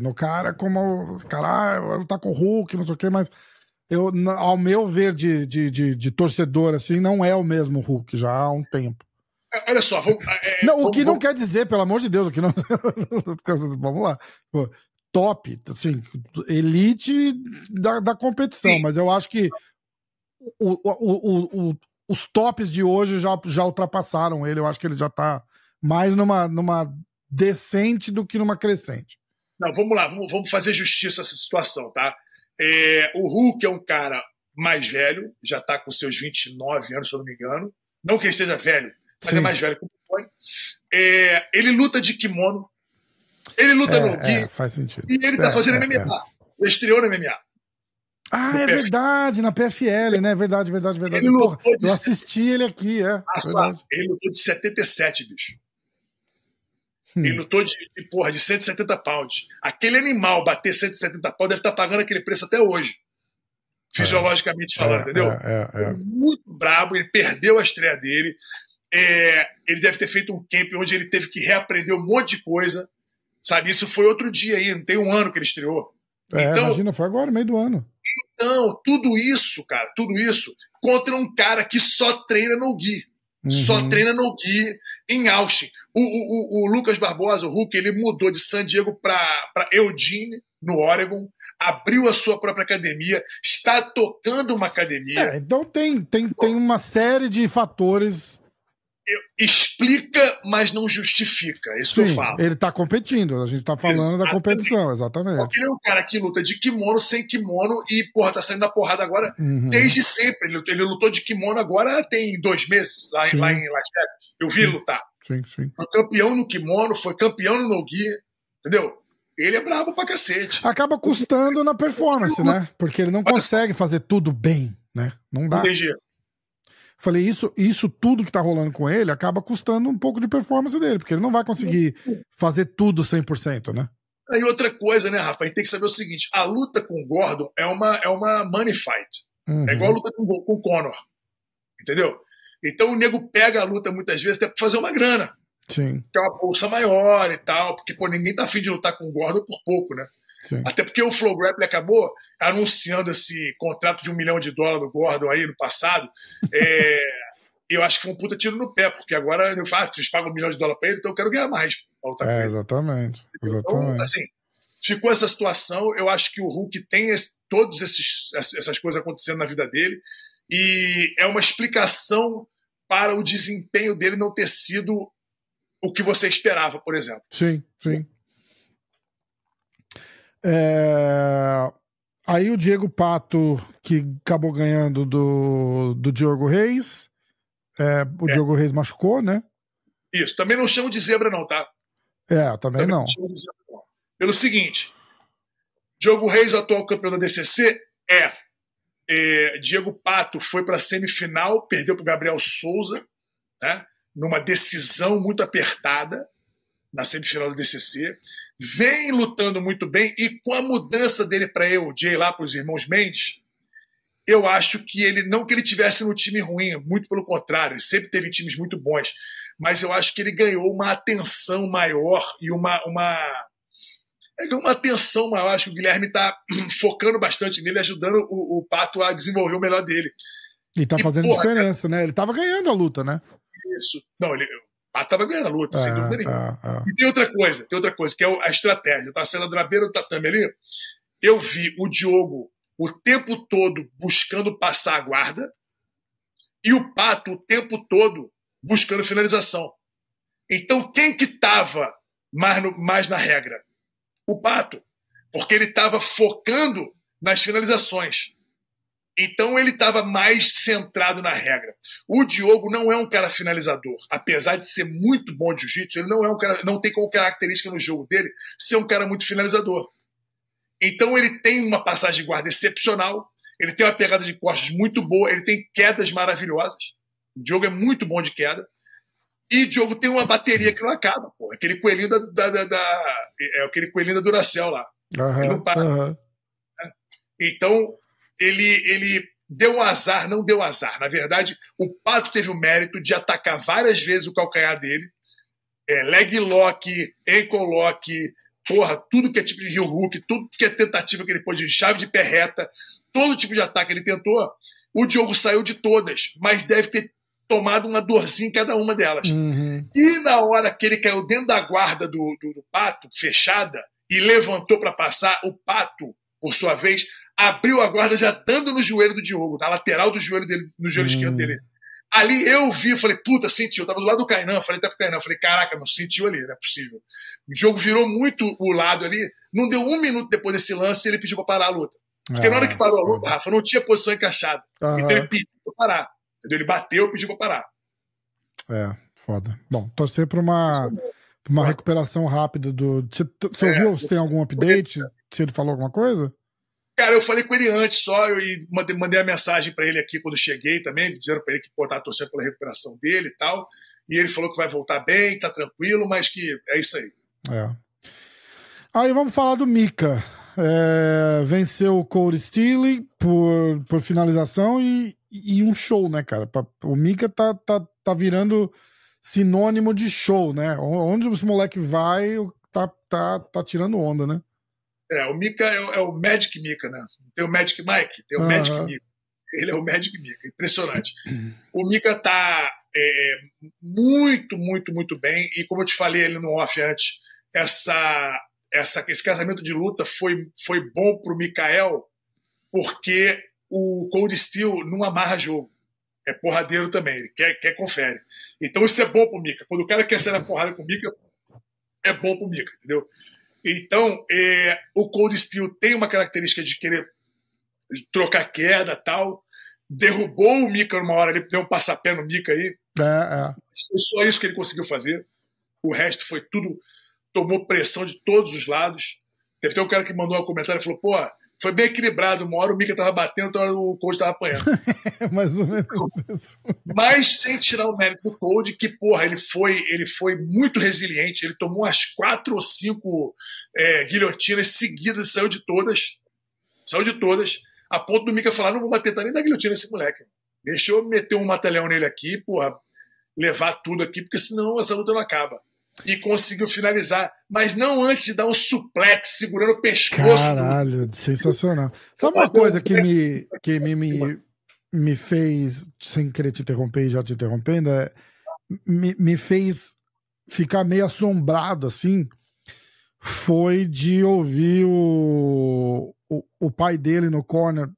no cara como, caralho, ele tá com o Hulk, não sei o quê, mas eu, ao meu ver de, de, de, de torcedor, assim, não é o mesmo Hulk já há um tempo. É, olha só, vamos, é, não, o que vamos, não quer dizer, pelo amor de Deus, o que não. vamos lá. top, assim, elite da, da competição, Sim. mas eu acho que o, o, o, os tops de hoje já, já ultrapassaram ele. Eu acho que ele já tá mais numa, numa decente do que numa crescente. Não, vamos lá, vamos, vamos fazer justiça a essa situação, tá? É, o Hulk é um cara mais velho, já tá com seus 29 anos, se eu não me engano. Não que ele esteja velho, mas é Sim. é mais velho que o Bitcoin. É, ele luta de kimono, ele luta é, no Gui. É, faz sentido. E ele tá é, fazendo é, MMA. Ele estreou no MMA. Ah, é verdade, na PFL, né? Verdade, verdade, verdade. Ele Porra, eu assisti ele aqui, é. Ah, ele lutou de 77, bicho. Hum. Ele lutou de, de, porra, de 170 pounds. Aquele animal bater 170 pounds deve estar tá pagando aquele preço até hoje. Fisiologicamente é, falando, é, entendeu? É, é, é. Muito brabo, ele perdeu a estreia dele. É, ele deve ter feito um camp onde ele teve que reaprender um monte de coisa. Sabe, isso foi outro dia aí, não tem um ano que ele estreou. É, então, imagina, foi agora, meio do ano. Então, tudo isso, cara, tudo isso contra um cara que só treina no Gui. Uhum. Só treina no Gui em Austin. O, o, o, o, Lucas Barbosa, o Hulk, ele mudou de San Diego para Eugene, no Oregon, abriu a sua própria academia, está tocando uma academia. É, então tem, tem, tem uma série de fatores explica, mas não justifica. É isso Sim, que eu falo. Ele tá competindo, a gente tá falando exatamente. da competição, exatamente. Porque ele é um cara que luta de kimono, sem kimono, e, porra, tá saindo da porrada agora uhum. desde sempre. Ele, ele, lutou de kimono agora tem dois meses, lá, lá em Las Vegas. Eu vi sim. ele lutar. Sim, sim. Foi campeão no kimono, foi campeão no no-gi, entendeu? Ele é brabo pra cacete. Acaba custando na performance, né? Porque ele não consegue fazer tudo bem, né? Não dá. Entendi. Falei, isso, isso tudo que tá rolando com ele acaba custando um pouco de performance dele, porque ele não vai conseguir fazer tudo 100%, né? E outra coisa, né, Rafa? A gente tem que saber o seguinte: a luta com o Gordon é uma, é uma money fight. Uhum. É igual a luta com, com o Conor. Entendeu? Então o nego pega a luta muitas vezes até pra fazer uma grana. Sim. Que é uma bolsa maior e tal, porque pô, ninguém tá afim de lutar com o Gordon por pouco, né? Sim. Até porque o Flow Grappling acabou anunciando esse contrato de um milhão de dólares do Gordon aí no passado. É, eu acho que foi um puta tiro no pé, porque agora eu falo, ah, vocês pagam um milhão de dólares para ele, então eu quero ganhar mais. É, exatamente. exatamente. Então, assim, ficou essa situação. Eu acho que o Hulk tem esse, todas essas coisas acontecendo na vida dele, e é uma explicação para o desempenho dele não ter sido o que você esperava, por exemplo. Sim, sim. É... Aí o Diego Pato, que acabou ganhando do, do Diogo Reis. É, o é. Diogo Reis machucou, né? Isso. Também não chamo de zebra, não, tá? É, também, também não. não zebra, não. Pelo seguinte: Diogo Reis, atual campeão da DCC, é. é Diego Pato foi para a semifinal, perdeu para Gabriel Souza, né? numa decisão muito apertada na semifinal da DCC vem lutando muito bem e com a mudança dele para eu, Jay lá para os irmãos Mendes, eu acho que ele não que ele tivesse no time ruim, muito pelo contrário, ele sempre teve times muito bons, mas eu acho que ele ganhou uma atenção maior e uma uma é uma atenção maior. Acho que o Guilherme está focando bastante nele, ajudando o, o, Pato a desenvolver o melhor dele. E tá fazendo porra, diferença, cara, né? Ele tava ganhando a luta, né? Isso. Não, ele, ah, tava ganhando a luta, é, sem dúvida nenhuma. É, é. E tem outra coisa, tem outra coisa, que é a estratégia. Tava sendo na beira do tatame ali, eu vi o Diogo o tempo todo buscando passar a guarda e o Pato o tempo todo buscando finalização. Então, quem que tava mais, no, mais na regra? O Pato. Porque ele estava focando nas finalizações. Então ele estava mais centrado na regra. O Diogo não é um cara finalizador, apesar de ser muito bom de jiu-jitsu, ele não é um cara, não tem como característica no jogo dele ser um cara muito finalizador. Então ele tem uma passagem de guarda excepcional, ele tem uma pegada de costas muito boa, ele tem quedas maravilhosas. O Diogo é muito bom de queda. E o Diogo tem uma bateria que não acaba, pô. Aquele coelhinho da, da, da, da é aquele coelhinho da Duracell lá. Uhum, ele não para. Uhum. Então, ele, ele deu um azar, não deu azar. Na verdade, o Pato teve o mérito de atacar várias vezes o calcanhar dele. É, leg lock, ankle lock, porra, tudo que é tipo de heel hook, tudo que é tentativa que ele pôs de chave de pé reta, todo tipo de ataque ele tentou. O Diogo saiu de todas, mas deve ter tomado uma dorzinha em cada uma delas. Uhum. E na hora que ele caiu dentro da guarda do, do, do Pato, fechada, e levantou para passar, o Pato, por sua vez, abriu a guarda já dando no joelho do Diogo, na lateral do joelho dele, no joelho hum. esquerdo dele. Ali eu vi, falei, puta, sentiu. Eu tava do lado do Kainan, falei até pro Kainan, falei, caraca, não sentiu ali, não é possível. O jogo virou muito o lado ali, não deu um minuto depois desse lance e ele pediu pra parar a luta. Porque ah, na hora que parou a luta, Rafa, não tinha posição encaixada. Então ele pediu pra parar. Entendeu? Ele bateu e pediu pra parar. É, foda. Bom, torcer pra uma, pra uma recuperação rápida do. Você, você é, ouviu se tem algum update? Se ele falou alguma coisa? Cara, eu falei com ele antes só, eu mandei, mandei a mensagem para ele aqui quando cheguei também, dizendo para ele que pô, tá torcendo pela recuperação dele e tal. E ele falou que vai voltar bem, tá tranquilo, mas que é isso aí. É. Aí vamos falar do Mika. É, venceu o Cole Steele por, por finalização e, e um show, né, cara? O Mika tá, tá, tá virando sinônimo de show, né? Onde os moleque vai, tá, tá, tá tirando onda, né? É, o Mika é, é, o Magic Mika, né? Tem o Magic Mike, tem o uhum. Magic Mika. Ele é o Magic Mika, impressionante. O Mika tá é, muito, muito, muito bem. E como eu te falei ali no off antes, essa, essa, esse casamento de luta foi, foi bom pro Mikael, porque o Cold Steel não amarra jogo. É porradeiro também, ele quer, quer confere. Então isso é bom pro Mika. Quando o cara quer sair na porrada com o Mika, é bom pro Mika, entendeu? Então, é, o Cold Steel tem uma característica de querer trocar queda tal. Derrubou o Mika uma hora, ele deu um passapé no Mika aí. É, é. Foi só isso que ele conseguiu fazer. O resto foi tudo. Tomou pressão de todos os lados. Teve até um cara que mandou um comentário e falou: pô, foi bem equilibrado. Uma hora o Mika tava batendo, outra hora o Cold tava apanhando. Mais ou menos isso. Mas sem tirar o mérito do Cold, que, porra, ele foi, ele foi muito resiliente. Ele tomou umas quatro ou cinco é, guilhotinas seguidas saiu de todas. Saiu de todas. A ponto do Mika falar: não vou bater nem da guilhotina esse moleque. Deixa eu meter um mata-leão nele aqui, porra, levar tudo aqui, porque senão essa luta não acaba e conseguiu finalizar, mas não antes de dar um suplex segurando o pescoço. Caralho, do... sensacional. Sabe uma coisa que me, que me, me, me fez, sem querer te interromper e já te interrompendo, é, me, me fez ficar meio assombrado assim, foi de ouvir o, o, o pai dele no corner,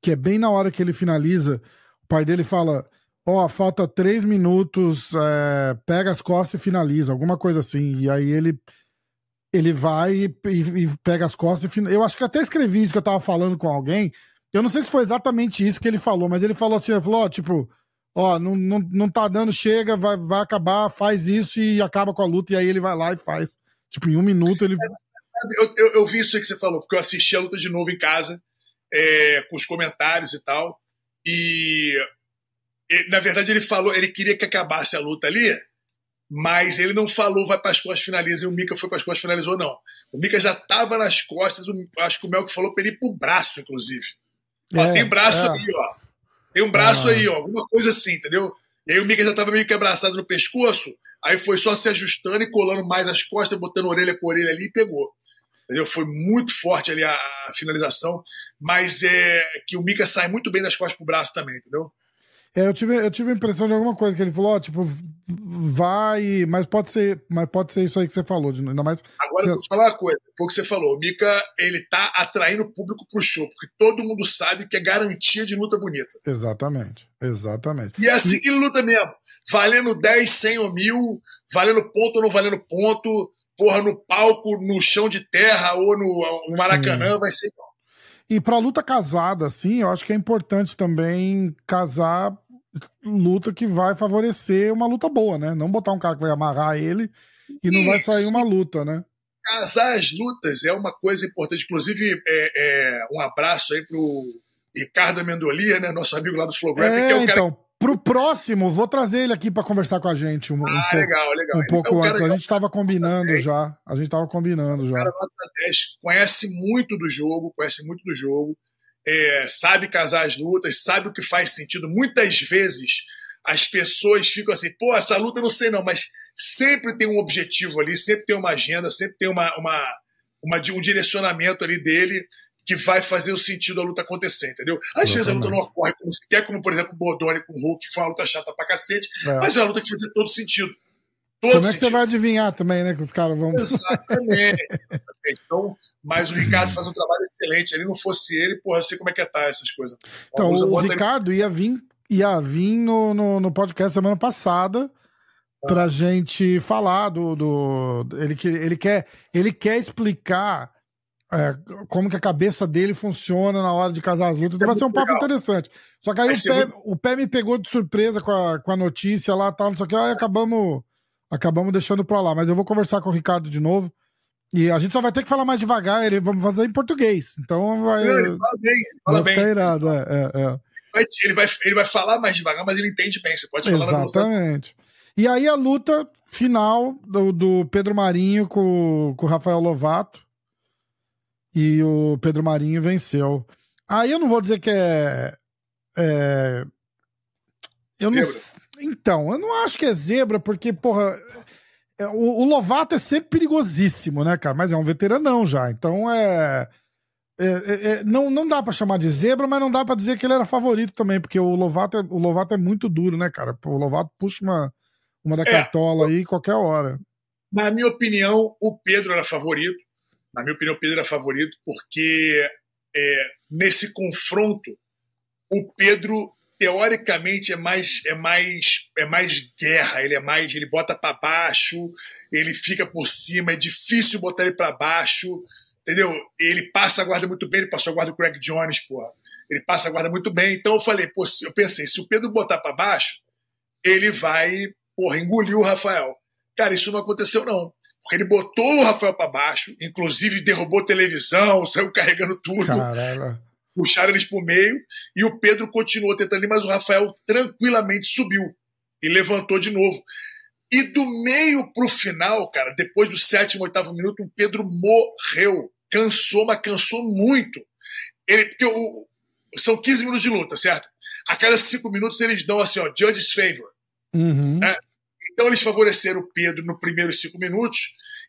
que é bem na hora que ele finaliza, o pai dele fala ó, oh, falta três minutos, é, pega as costas e finaliza, alguma coisa assim. E aí ele. ele vai e, e, e pega as costas. E, eu acho que até escrevi isso que eu tava falando com alguém. Eu não sei se foi exatamente isso que ele falou, mas ele falou assim: ele falou, tipo, ó, não, não, não tá dando, chega, vai, vai acabar, faz isso e acaba com a luta. E aí ele vai lá e faz. Tipo, em um minuto ele. Eu, eu, eu vi isso aí que você falou, porque eu assisti a luta de novo em casa, é, com os comentários e tal. E, na verdade, ele falou, ele queria que acabasse a luta ali, mas ele não falou vai para as costas finaliza e o Mika foi para as costas finalizou não. O Mika já estava nas costas, o, acho que o Melk falou para ele ir pro braço, inclusive. É, ó, tem braço é. aí, ó. Tem um braço ah. aí, ó, alguma coisa assim, entendeu? E aí o Mika já estava meio que abraçado no pescoço, aí foi só se ajustando e colando mais as costas, botando orelha com orelha ali e pegou. Entendeu? Foi muito forte ali a, a finalização, mas é que o Mika sai muito bem das costas pro braço também, entendeu? É, eu tive, eu tive a impressão de alguma coisa que ele falou, ó, tipo, vai, mas pode ser, mas pode ser isso aí que você falou, de, ainda mais. Agora você... eu vou falar uma coisa, foi o que você falou, o Mika, ele tá atraindo o público pro show, porque todo mundo sabe que é garantia de luta bonita. Exatamente, exatamente. E é assim que ele luta mesmo, valendo 10, 100 ou mil, valendo ponto ou não valendo ponto, porra, no palco, no chão de terra ou no, no Maracanã, Sim. vai ser igual. E pra luta casada, assim, eu acho que é importante também casar luta que vai favorecer uma luta boa, né? Não botar um cara que vai amarrar ele e não vai sair uma luta, né? Casar as lutas é uma coisa importante. Inclusive, é, é um abraço aí pro Ricardo Amendolia, né? Nosso amigo lá do Flow é, que é o então, cara... Pro próximo, vou trazer ele aqui para conversar com a gente um, ah, um pouco, legal, legal. Um pouco antes. A gente estava combinando já. A gente estava combinando já. O cara conhece muito do jogo, conhece muito do jogo é, sabe casar as lutas, sabe o que faz sentido. Muitas vezes as pessoas ficam assim, pô, essa luta eu não sei não, mas sempre tem um objetivo ali, sempre tem uma agenda, sempre tem uma, uma, uma um direcionamento ali dele que vai fazer o sentido da luta acontecer, entendeu? Às vezes a luta não ocorre como se quer, como por exemplo o Bodoni com o Hulk, que foi uma luta chata pra cacete, é. mas é uma luta que faz todo sentido. Como é que você vai adivinhar também, né? Que os caras vão. Exatamente. então, mas o Ricardo faz um trabalho excelente. Ele não fosse ele, porra, eu sei como é que é tá essas coisas. Então, o Ricardo ia vir, ia vir no, no, no podcast semana passada ah. pra gente falar do. do ele, ele, quer, ele quer explicar. É, como que a cabeça dele funciona na hora de casar as lutas. Então é vai ser um papo legal. interessante. Só que aí o pé, muito... o pé me pegou de surpresa com a, com a notícia lá tal, não sei o que, aí acabamos acabamos deixando pra lá. Mas eu vou conversar com o Ricardo de novo. E a gente só vai ter que falar mais devagar, ele, vamos fazer em português. Então vai. Ele fala bem, fala vai bem. Irado, é, é, é. Ele, vai, ele vai falar mais devagar, mas ele entende bem. Você pode falar Exatamente. E aí a luta final do, do Pedro Marinho com, com o Rafael Lovato. E o Pedro Marinho venceu. Aí eu não vou dizer que é. é eu não. Então, eu não acho que é zebra, porque, porra. É, o, o, Lovato é sempre perigosíssimo, né, cara? Mas é um veteranão já. Então é. é, é, é não, não dá para chamar de zebra, mas não dá para dizer que ele era favorito também, porque o Lovato, é, o Lovato é muito duro, né, cara? O Lovato puxa uma, uma da é. cartola aí qualquer hora. Na minha opinião, o Pedro era favorito. Na minha opinião, o Pedro era favorito, porque nesse confronto, o Pedro teoricamente é mais é mais é mais guerra, ele é mais ele bota para baixo, ele fica por cima, é difícil botar ele para baixo, entendeu? Ele passa a guarda muito bem, ele passou a guarda do Craig Jones, porra. Ele passa a guarda muito bem. Então eu falei, pô, eu pensei, se o Pedro botar para baixo, ele vai, porra, engolir o Rafael. Cara, isso não aconteceu não. Porque ele botou o Rafael para baixo, inclusive derrubou televisão, saiu carregando tudo. Caralho puxaram eles para o meio e o Pedro continuou tentando ali, mas o Rafael tranquilamente subiu e levantou de novo. E do meio para o final, cara, depois do sétimo, oitavo minuto, o Pedro morreu. Cansou, mas cansou muito. Ele, porque o, são 15 minutos de luta, certo? A cada cinco minutos eles dão assim, ó, judge's favor. Uhum. Né? Então eles favoreceram o Pedro no primeiros cinco minutos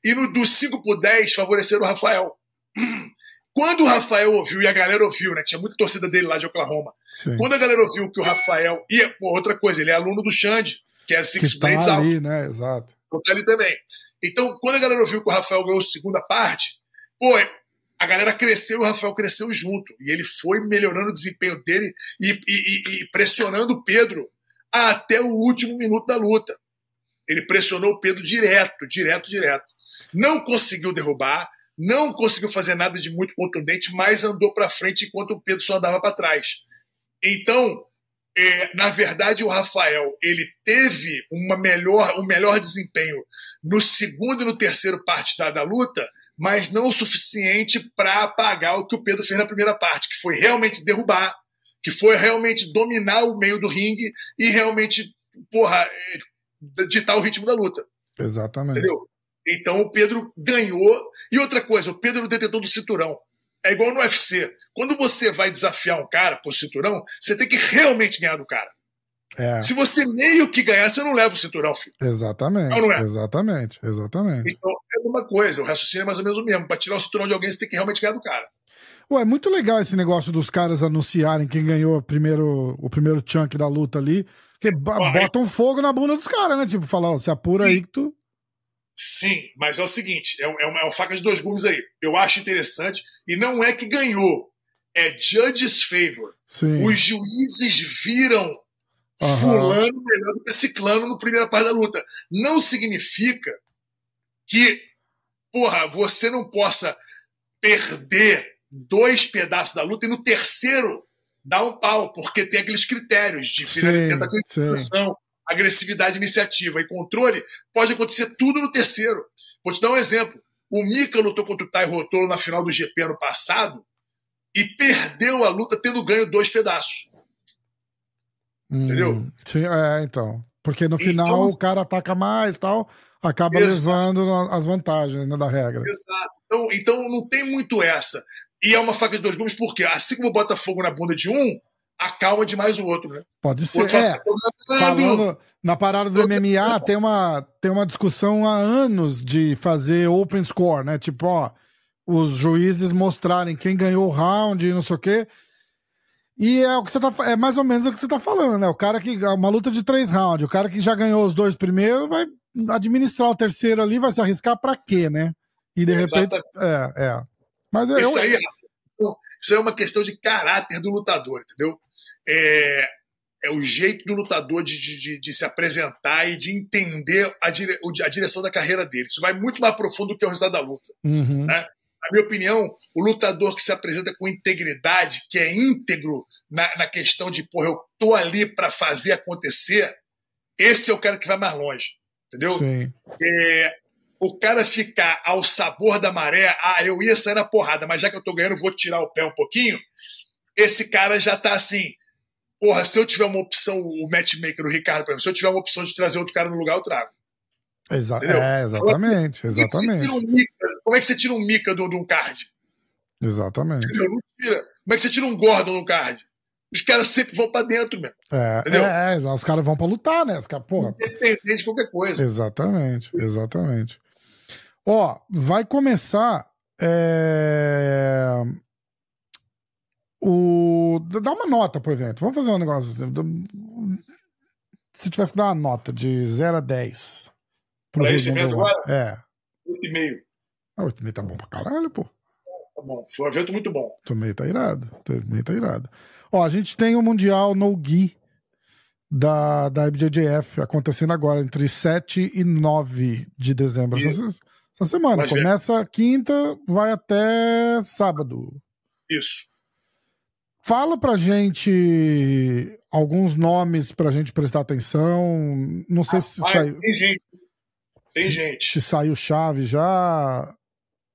e no dos 5 por 10 favoreceram o Rafael. Quando o Rafael ouviu, e a galera ouviu, né? Tinha muita torcida dele lá de Oklahoma. Sim. Quando a galera ouviu que o Rafael. E, pô, outra coisa, ele é aluno do Xande, que é Six que tá Blades tá ali, né? Exato. Tá ali também. Então, quando a galera ouviu que o Rafael ganhou a segunda parte, pô, a galera cresceu e o Rafael cresceu junto. E ele foi melhorando o desempenho dele e, e, e pressionando o Pedro até o último minuto da luta. Ele pressionou o Pedro direto, direto, direto. Não conseguiu derrubar, não conseguiu fazer nada de muito contundente, mas andou para frente enquanto o Pedro só andava para trás. Então, é, na verdade, o Rafael ele teve uma melhor, um melhor desempenho no segundo e no terceiro parte da, da luta, mas não o suficiente para apagar o que o Pedro fez na primeira parte, que foi realmente derrubar, que foi realmente dominar o meio do ringue e realmente, porra, é, ditar o ritmo da luta. Exatamente. Entendeu? Então o Pedro ganhou. E outra coisa, o Pedro é o detentor do cinturão. É igual no UFC. Quando você vai desafiar um cara por cinturão, você tem que realmente ganhar do cara. É. Se você meio que ganhar, você não leva o cinturão, filho. Exatamente. Não, não é? Exatamente, exatamente. Então é uma coisa, o raciocínio é mais ou menos o mesmo. Para tirar o cinturão de alguém, você tem que realmente ganhar do cara. Ué, é muito legal esse negócio dos caras anunciarem quem ganhou o primeiro, o primeiro chunk da luta ali. Porque botam fogo na bunda dos caras, né? Tipo, falar, ó, se apura aí que tu. Sim, mas é o seguinte, é, uma, é uma faca de dois gumes aí. Eu acho interessante, e não é que ganhou, é judges favor. Sim. Os juízes viram uhum. fulano melhor do que ciclano no primeira parte da luta. Não significa que, porra, você não possa perder dois pedaços da luta e no terceiro dar um pau, porque tem aqueles critérios de tentativa de finalização, agressividade, iniciativa e controle, pode acontecer tudo no terceiro. Vou te dar um exemplo. O Mika lutou contra o Tai Rotolo na final do GP ano passado e perdeu a luta tendo ganho dois pedaços. Hum, Entendeu? Sim, é, então. Porque no final então, o cara ataca mais tal, acaba exato. levando as vantagens né, da regra. Exato. Então, então não tem muito essa. E é uma faca de dois gumes, porque assim como bota fogo na bunda de um, acalma demais o outro, né? Pode ser. Outro é, falando na parada do MMA, tem uma, tem uma discussão há anos de fazer open score, né? Tipo, ó, os juízes mostrarem quem ganhou o round e não sei o quê. E é o que você tá é mais ou menos o que você tá falando, né? O cara que uma luta de três rounds, o cara que já ganhou os dois primeiros vai administrar o terceiro ali, vai se arriscar para quê, né? E de repente, é, é. Mas é, isso aí, isso é uma questão de caráter do lutador, entendeu? É, é o jeito do lutador de, de, de, se apresentar e de entender a, dire, a, direção da carreira dele. Isso vai muito mais profundo do que o resultado da luta. Uhum. Né? Na minha opinião, o lutador que se apresenta com integridade, que é íntegro na, na questão de, porra, eu tô ali para fazer acontecer, esse é o cara que vai mais longe. Entendeu? Sim. É, o cara ficar ao sabor da maré, ah, eu ia sair na porrada, mas já que eu tô ganhando, vou tirar o pé um pouquinho. Esse cara já tá assim, porra, se eu tiver uma opção, o matchmaker, o Ricardo, por exemplo, se eu tiver uma opção de trazer outro cara no lugar, eu trago. Exa é, exatamente, como exatamente. É um mica, como é que você tira um Mica de um card? Exatamente. Não tira. Como é que você tira um Gordon no card? Os caras sempre vão pra dentro mesmo. É, entendeu? é, é os caras vão pra lutar, né? Os porra. Independente de qualquer coisa. Exatamente, exatamente. Ó, vai começar. É... O... Dá uma nota pro evento. Vamos fazer um negócio. Se tivesse que dar uma nota de 0 a 10. Pra esse evento agora? É. 8,5. Ah, 8,5 tá bom pra caralho, pô. Tá bom. Foi um evento muito bom. 8,5 tá irado. 8,5 tá irado. Ó, a gente tem o Mundial No Gi da, da IBJJF acontecendo agora entre 7 e 9 de dezembro. Essa, essa, semana. Mas Começa ver. quinta, vai até sábado. Isso. Fala pra gente alguns nomes pra gente prestar atenção. Não sei ah, se saiu. Tem gente. Tem se, gente. Se saiu chave já.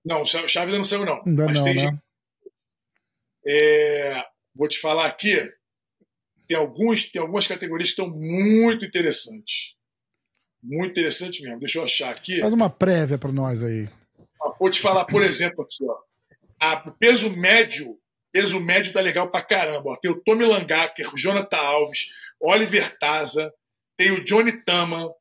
Não, chave ainda não saiu, não. Ainda Mas não, tem né? gente. É, vou te falar aqui. Tem, alguns, tem algumas categorias que estão muito interessantes. Muito interessante mesmo. Deixa eu achar aqui. Faz uma prévia para nós aí. Vou te falar, por exemplo, aqui, ó. A, o peso médio Peso médio tá legal pra caramba. Ó. Tem o Tommy Langacker, o Jonathan Alves, Oliver Taza, tem o Johnny Tama,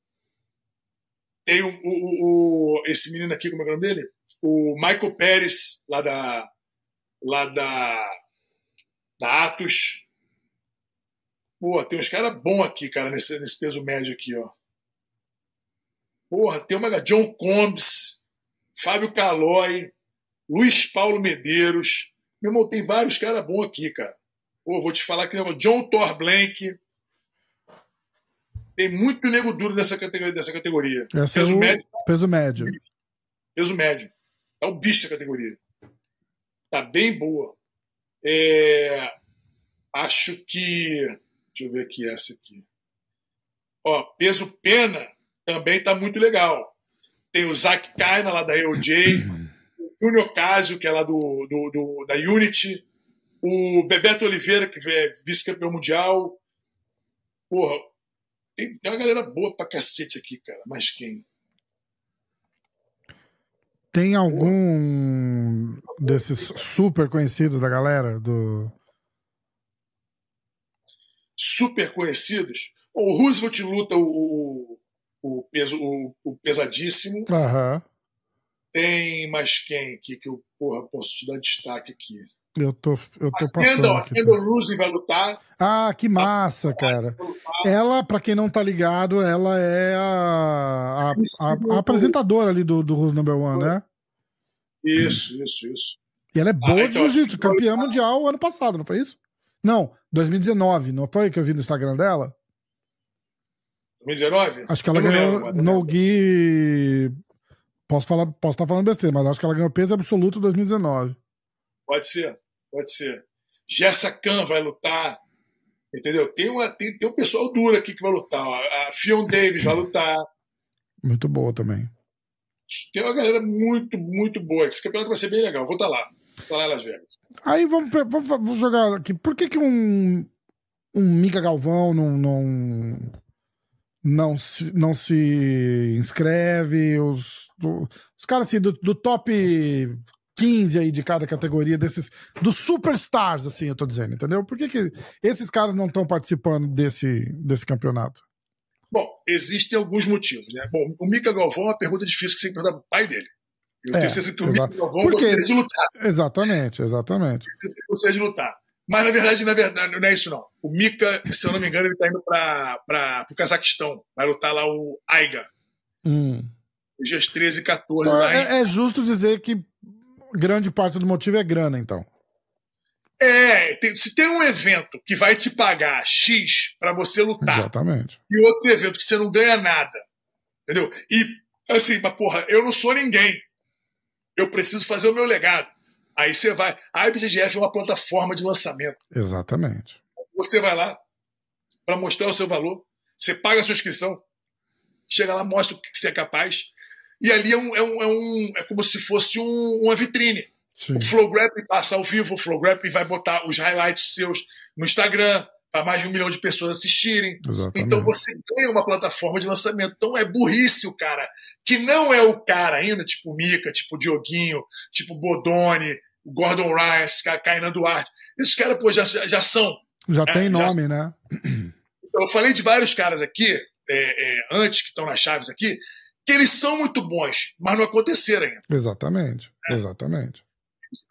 tem o, o, o, esse menino aqui, como é, é o nome dele? O Michael Pérez, lá da, lá da, da Atos. Pô, tem uns caras bons aqui, cara, nesse, nesse peso médio aqui, ó. Porra, tem uma John Combs, Fábio Calói, Luiz Paulo Medeiros, meu irmão, tem vários caras bons aqui, cara. Pô, vou te falar que o John Thor Blank. Tem muito nego duro nessa categoria. Dessa categoria. Essa peso, é médio, peso médio. Peso médio. Tá o bicho da categoria. Tá bem boa. É, acho que. Deixa eu ver aqui essa aqui. Ó, peso pena também tá muito legal. Tem o Zack Kaina lá da EOJ, o Júnior Casio, que é lá do, do, do, da Unity, o Bebeto Oliveira, que é vice-campeão mundial. Porra, tem, tem uma galera boa pra cacete aqui, cara. Mas quem? Tem algum desses super conhecidos da galera? do Super conhecidos? O Roosevelt luta o, o, peso, o, o pesadíssimo. Uhum. Tem mais quem aqui que eu porra, posso te dar destaque aqui? Eu tô, eu tô a passando. Kendall, a Kendall Roosevelt vai lutar. Ah, que massa, cara. Ela, para quem não tá ligado, ela é a, a, a, a apresentadora ali do, do Who's Number One, né? Isso, isso, isso. E ela é boa ah, de então, jiu-jitsu, campeã mundial ano passado, não foi isso? Não, 2019, não foi que eu vi no Instagram dela? 2019? Acho que ela ganhou no Gui. Posso falar, posso estar falando besteira, mas acho que ela ganhou peso absoluto em 2019. Pode ser, pode ser. Jessa Khan vai lutar. Entendeu? Tem, uma, tem, tem um pessoal duro aqui que vai lutar. A Fion Davis vai lutar. Muito boa também. Tem uma galera muito, muito boa. Esse campeonato vai ser bem legal. Vou estar lá. Vou estar lá em Las Vegas. Aí vamos, vamos jogar aqui. Por que, que um, um Mica Galvão não, não, não, se, não se inscreve? Os, os caras assim, do, do top 15 aí de cada categoria desses dos superstars, assim, eu tô dizendo, entendeu? Por que, que esses caras não estão participando desse, desse campeonato? Bom, existem alguns motivos, né? Bom, o Mika Galvão é uma pergunta difícil que você perguntar pro pai dele. Eu é, tenho certeza que o Mika Galvão Porque... gostaria de lutar. Exatamente, exatamente. Eu que gostaria de lutar. Mas, na verdade, na verdade, não é isso, não. O Mika, se eu não me engano, ele tá indo para o Cazaquistão. Vai lutar lá o Aiga. Hum. Dias 13 e 14 então, lá, é, é justo dizer que grande parte do motivo é grana, então. É, tem, se tem um evento que vai te pagar X para você lutar. Exatamente. E outro evento que você não ganha nada. Entendeu? E assim, mas porra, eu não sou ninguém. Eu preciso fazer o meu legado. Aí você vai. A IBJJF é uma plataforma de lançamento. Exatamente. Você vai lá para mostrar o seu valor. Você paga a sua inscrição. Chega lá, mostra o que você é capaz. E ali é, um, é, um, é, um, é como se fosse um, uma vitrine. Sim. O Flow passa ao vivo, o Flow vai botar os highlights seus no Instagram para mais de um milhão de pessoas assistirem. Exatamente. Então você ganha uma plataforma de lançamento. Então é burrice o cara, que não é o cara ainda, tipo Mika, tipo Dioguinho, tipo Bodoni, Gordon Rice, Kainan Duarte. Esses caras, pô, já, já são. Já é, tem nome, já né? Eu falei de vários caras aqui, é, é, antes, que estão nas chaves aqui, que eles são muito bons, mas não aconteceram ainda. Exatamente, é. exatamente.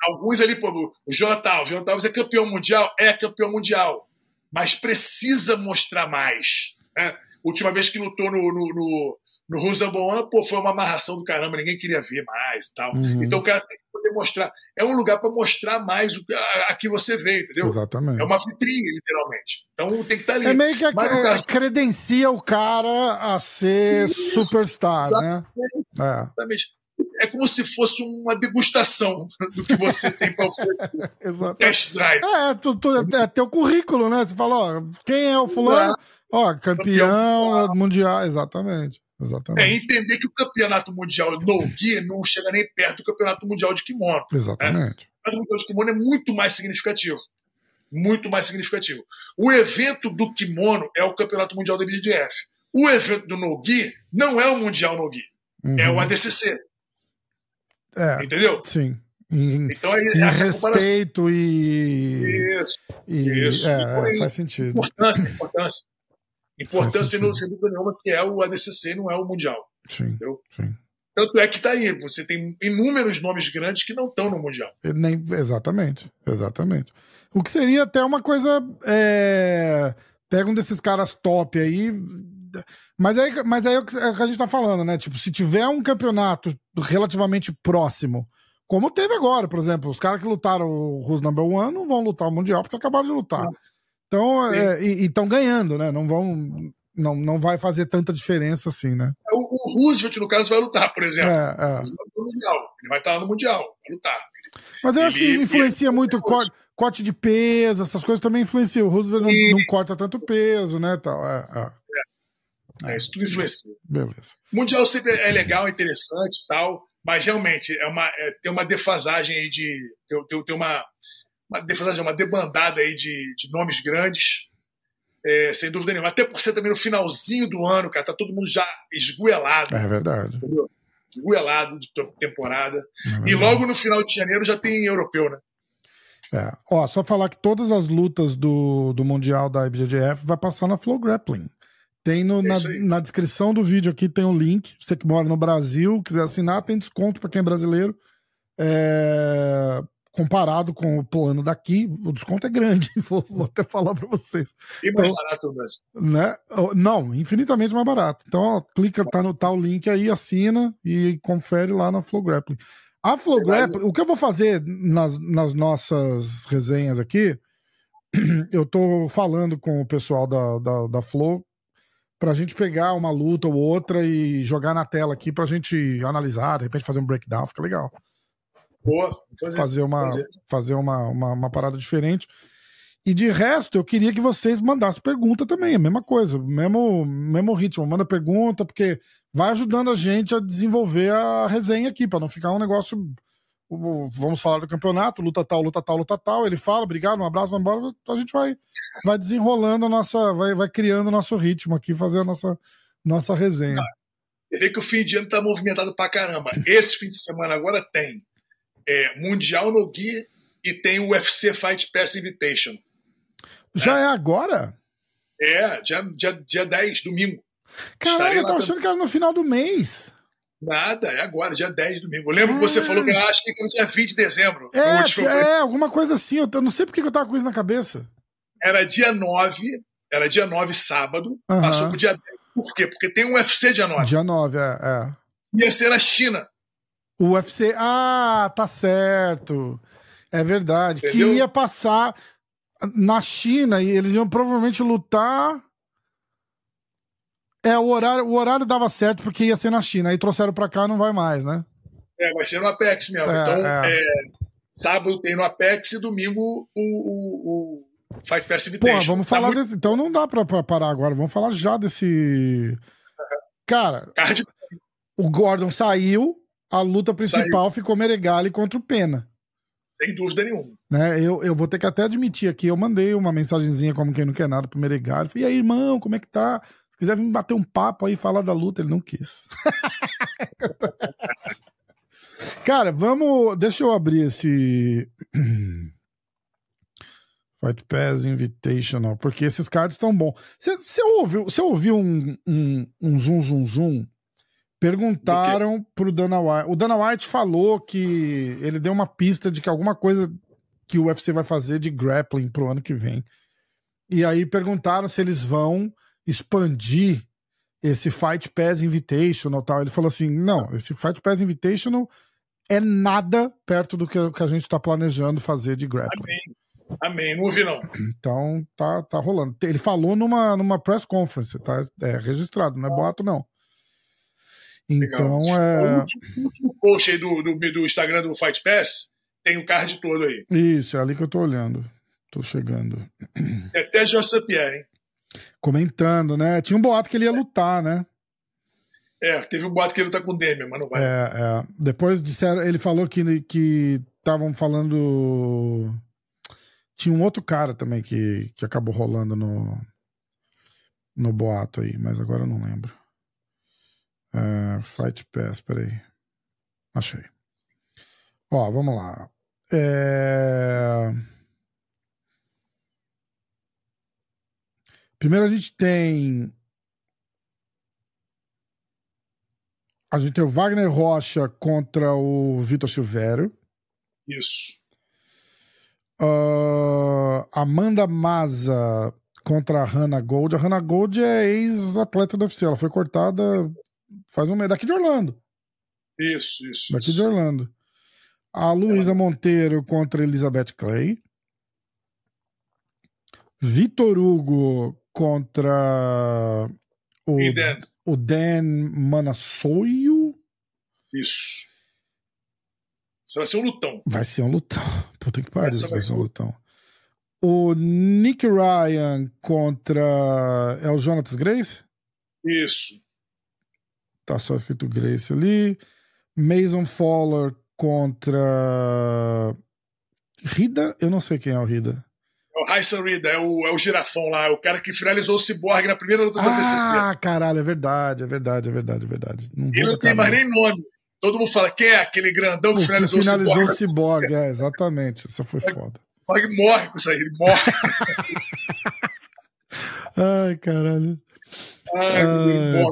Alguns ali, pô, o Jonathan, o Jonathan é campeão mundial? É campeão mundial, mas precisa mostrar mais. Né? Última vez que lutou no, no, no, no Who's Number One, pô, foi uma amarração do caramba, ninguém queria ver mais e tal. Uhum. Então o cara tem que poder mostrar. É um lugar para mostrar mais o, a, a, que você veio, entendeu? Exatamente. É uma vitrine, literalmente. Então tem que estar tá ali. É meio que a, caso... credencia o cara a ser Isso, superstar, né? exatamente, né? É. Exatamente. É como se fosse uma degustação do que você tem para oferecer. Exatamente. Test drive. É, tu, tu, é teu currículo, né? Você fala, ó, quem é o fulano? Ó, campeão, campeão mundial, exatamente. Exatamente. É entender que o campeonato mundial no gi não chega nem perto do campeonato mundial de kimono. Né? Exatamente. Né? O campeonato mundial de kimono é muito mais significativo. Muito mais significativo. O evento do kimono é o campeonato mundial da BDF. O evento do no gi não é o mundial no gi. Uhum. É o ADCC. É, Entendeu? Sim. Em, então é em respeito e. Isso. E, isso. É, é, faz sentido. Importância, importância. Importância, no, sem dúvida nenhuma, que é o ADCC, não é o Mundial. Sim, entendeu? sim. Tanto é que está aí. Você tem inúmeros nomes grandes que não estão no Mundial. Nem, exatamente, exatamente. O que seria até uma coisa. É... Pega um desses caras top aí. Mas aí, mas aí é o que a gente está falando, né? Tipo, se tiver um campeonato relativamente próximo, como teve agora, por exemplo, os caras que lutaram o Who's Number One não vão lutar o Mundial porque acabaram de lutar. Não. Então, é, e estão ganhando, né? Não vão. não, não vai fazer tanta diferença assim, né? O, o Roosevelt, no caso, vai lutar, por exemplo. É, é. Ele vai estar lá no Mundial, vai lutar. Mas eu ele, acho que influencia ele, muito o corte, corte, de peso, essas coisas também influenciam. O Roosevelt e... não, não, corta tanto peso, né? Tal. É, é. é, isso tudo influencia. Beleza. Mundial sempre é legal, interessante e tal, mas realmente é uma, é, tem uma defasagem aí de. Tem, tem, tem uma, uma defasagem, uma debandada aí de, de nomes grandes é, sem dúvida nenhuma. Até por ser também no finalzinho do ano, cara, tá todo mundo já esguelado. É verdade. Entendeu? Esguelado de temporada. É e logo no final de janeiro já tem europeu, né? É. Ó, só falar que todas as lutas do, do Mundial da IBJJF vai passar na Flow Grappling. Tem no, na, na, descrição do vídeo aqui tem o link. Você que mora no Brasil, quiser assinar, tem desconto para quem é brasileiro. É, comparado com o plano daqui, o desconto é grande, vou, vou até falar para vocês. E mais então, barato mesmo. Né? Não, infinitamente mais barato. Então, ó, clica, tá no tal link aí, assina e confere lá na Flow Grappling. A Flow Grappling, o que eu vou fazer nas, nas nossas resenhas aqui, eu tô falando com o pessoal da, da, da Flow pra gente pegar uma luta ou outra e jogar na tela aqui pra gente analisar, de repente fazer um breakdown, fica legal. Boa, fazer, fazer, uma, fazer. fazer uma, uma, uma, parada diferente. E de resto, eu queria que vocês mandassem pergunta também, a mesma coisa, mesmo, mesmo ritmo. Manda pergunta, porque vai ajudando a gente a desenvolver a resenha aqui, para não ficar um negócio. Vamos falar do campeonato, luta tal, luta tal, luta tal. Ele fala, obrigado, um abraço, vai embora. A gente vai, vai desenrolando a nossa. Vai, vai criando o nosso ritmo aqui, fazer a nossa, nossa resenha. Você vê que o fim de ano tá movimentado pra caramba. Esse fim de semana agora tem é, Mundial no Gui e tem o UFC Fight Pass Invitation. Já é, é agora? É, dia, dia, dia 10, domingo. Caralho, eu tava achando que era no final do mês. Nada, é agora, dia 10 domingo. Eu lembro que você falou que eu acho que era dia 20 de dezembro. É, é alguma coisa assim. Eu não sei porque eu tava com isso na cabeça. Era dia 9, era dia 9, sábado, uhum. passou pro dia 10. Por quê? Porque tem um UFC dia 9. Dia 9, é. é. Ia ser na China. O UFC. Ah, tá certo. É verdade. Entendeu? Que ia passar na China e eles iam provavelmente lutar. É, o horário, o horário dava certo porque ia ser na China. Aí trouxeram pra cá não vai mais, né? É, vai ser no Apex mesmo. É, então, é. É, sábado tem no Apex e domingo o, o, o Fight Pass Invitation. Pô, vamos tá falar muito... desse... Então não dá pra, pra, parar agora. Vamos falar já desse. Cara, Card... o Gordon saiu, a luta principal Saiu. ficou Meregali contra o Pena. Sem dúvida nenhuma. Né? Eu, eu vou ter que até admitir aqui, eu mandei uma mensagenzinha como quem não quer nada pro Meregali. Falei, e aí, irmão, como é que tá? Se quiser vir bater um papo aí, falar da luta, ele não quis. Cara, vamos. Deixa eu abrir esse. Fight Pass Invitational, porque esses cards estão bons. Você ouviu, ouviu um, um, um zoom, zoom, zoom Perguntaram pro Dana White. O Dana White falou que ele deu uma pista de que alguma coisa que o UFC vai fazer de grappling pro ano que vem. E aí perguntaram se eles vão expandir esse Fight Pass Invitational tal. Ele falou assim: não, esse Fight Pass Invitational é nada perto do que, a gente está planejando fazer de grappling. Amém. Amém, não ouvi não. Então tá, tá rolando. Ele falou numa, numa press conference, tá é, registrado, não é boato não. Então, é. O último post aí do, do, do, Instagram do Fight Pass tem o card todo aí. Isso, é ali que eu tô olhando. Tô chegando. É até José Pierre, hein? Comentando, né? Tinha um boato que ele ia lutar, né? É, teve um boato que ele lutar com o Demian, mas não vai. É, é. Depois disseram, ele falou que que estavam falando. Tinha um outro cara também que, que acabou rolando no, no boato aí, mas agora eu não lembro. Uh, Fight Pass, peraí. Achei. Ó, vamos lá. É... Primeiro a gente tem. A gente tem o Wagner Rocha contra o Vitor Silvério. Isso. Uh, Amanda Maza contra a Hannah Gold. A Hannah Gold é ex-atleta da UFC. Ela foi cortada Faz um mês. Daqui de Orlando. Isso, isso. Daqui isso. de Orlando. A Luísa Monteiro contra Elizabeth Clay. Vitor Hugo contra o, Dan. o Dan Manassoio. Isso. Isso vai ser um lutão. Vai ser um lutão. Puta que pariu, vai vai ser um- lutão. O Nick Ryan contra. É o Jonathan Grace? Isso. Tá só escrito Grace ali. Mason Fowler contra. Rida? Eu não sei quem é o Rida. É o Hyson Reed, é o, é o girafão lá, é o cara que finalizou o Cyborg na primeira luta da TCC. Ah, caralho, é verdade, é verdade, é verdade, é verdade. Não Ele não tem mais nem nome. Todo mundo fala, quem é aquele grandão O que que finalizou, finalizou o o Cyborg? Cyborg, é, exatamente. Essa foi foda. O Cyborg morre com isso aí, ele morre. Ai, caralho. Ai,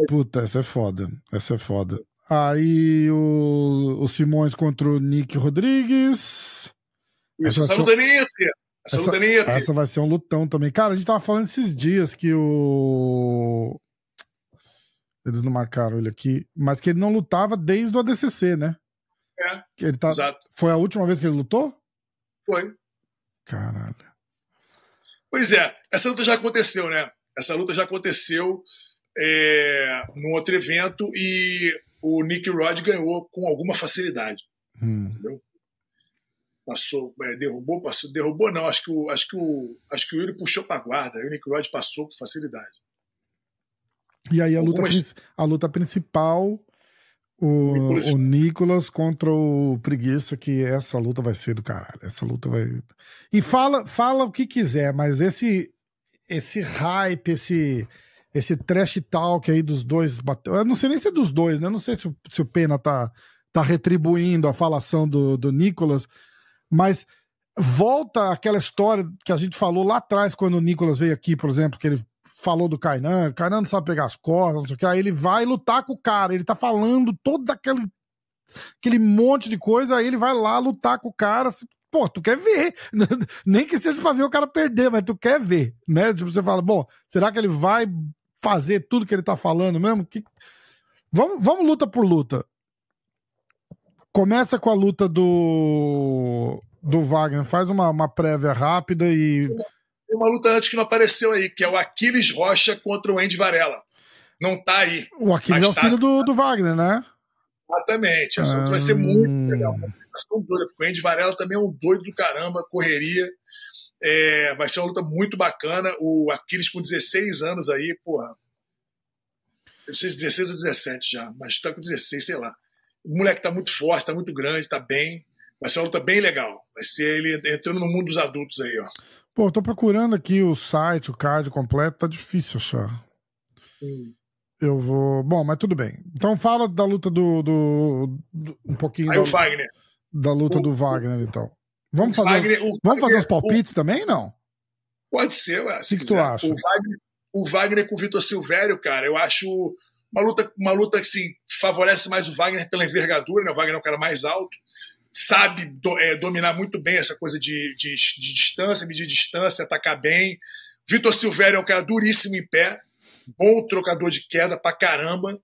puta, essa é foda. Essa é foda. Aí o, o Simões contra o Nick Rodrigues. Isso, essa essa luta ter. Essa, ter. Essa vai ser um lutão também. Cara, a gente tava falando esses dias que o. Eles não marcaram ele aqui, mas que ele não lutava desde o ADCC, né? É, Que ele tá... Exato. Foi a última vez que ele lutou? Foi. Caralho. Pois é, essa luta já aconteceu, né? Essa luta já aconteceu é, num outro evento e o Nick Rod ganhou com alguma facilidade, Hum. entendeu? Passou, é, derrubou, passou, derrubou não, acho que o, acho que o, acho que o Yuri puxou para guarda, aí o Nick Rod passou com facilidade. E aí a luta, Algumas- a luta principal, o Nicolas- o Nicolas contra o Preguiça, que essa luta vai ser do caralho. Essa luta vai. E fala, fala o que quiser, mas esse esse hype, esse esse trash talk aí dos dois. Eu não sei nem se é dos dois, né? Eu Não sei se o, se o Pena tá, tá retribuindo a falação do, do Nicolas, mas volta aquela história que a gente falou lá atrás, quando o Nicolas veio aqui, por exemplo, que ele falou do Kainan, o Kainan não sabe pegar as costas, não sei o que, aí ele vai lutar com o cara, ele tá falando todo aquele, aquele monte de coisa, aí ele vai lá lutar com o cara, pô, tu quer ver, nem que seja pra ver o cara perder, mas tu quer ver, né? Tipo, você fala, bom, será que ele vai fazer tudo que ele tá falando mesmo? Que... Vamos, vamos luta por luta. Começa com a luta do do Wagner, faz uma, uma prévia rápida e Tem uma luta antes que não apareceu aí, que é o Aquiles Rocha contra o Andy Varela. Não tá aí. o Aquiles é o tá- filho do, do Wagner, né? Exatamente. Essa luta vai ser muito Hum. legal. Doida, porque o Andy Varela também é um doido do caramba, correria. É, vai ser uma luta muito bacana. O Aquiles com 16 anos aí, porra. Eu sei se 16 ou 17 já, mas tá com 16, sei lá. O moleque tá muito forte, tá muito grande, tá bem. Vai ser uma luta bem legal. Vai ser ele entrando no mundo dos adultos aí, ó. Pô, tô procurando aqui o site, o card completo, tá difícil achar. Eu vou. Bom, mas tudo bem. Então fala da luta do. do- do- um pouquinho Aí da, o Wagner. Da luta o- do Wagner, então. Vamos o fazer, Wagner- o vamos fazer Wagner- uns palpites também, não? Pode ser, ué, se Que que tu quiser. acha? O Wagner, o Wagner com o Vitor Silvério, cara, eu acho uma luta, uma luta que assim, favorece mais o Wagner pela envergadura, né? O Wagner é um cara mais alto, sabe do- é, dominar muito bem essa coisa de, de, de distância, medir distância, atacar bem. Vitor Silvério é um cara duríssimo em pé, bom trocador de queda pra caramba.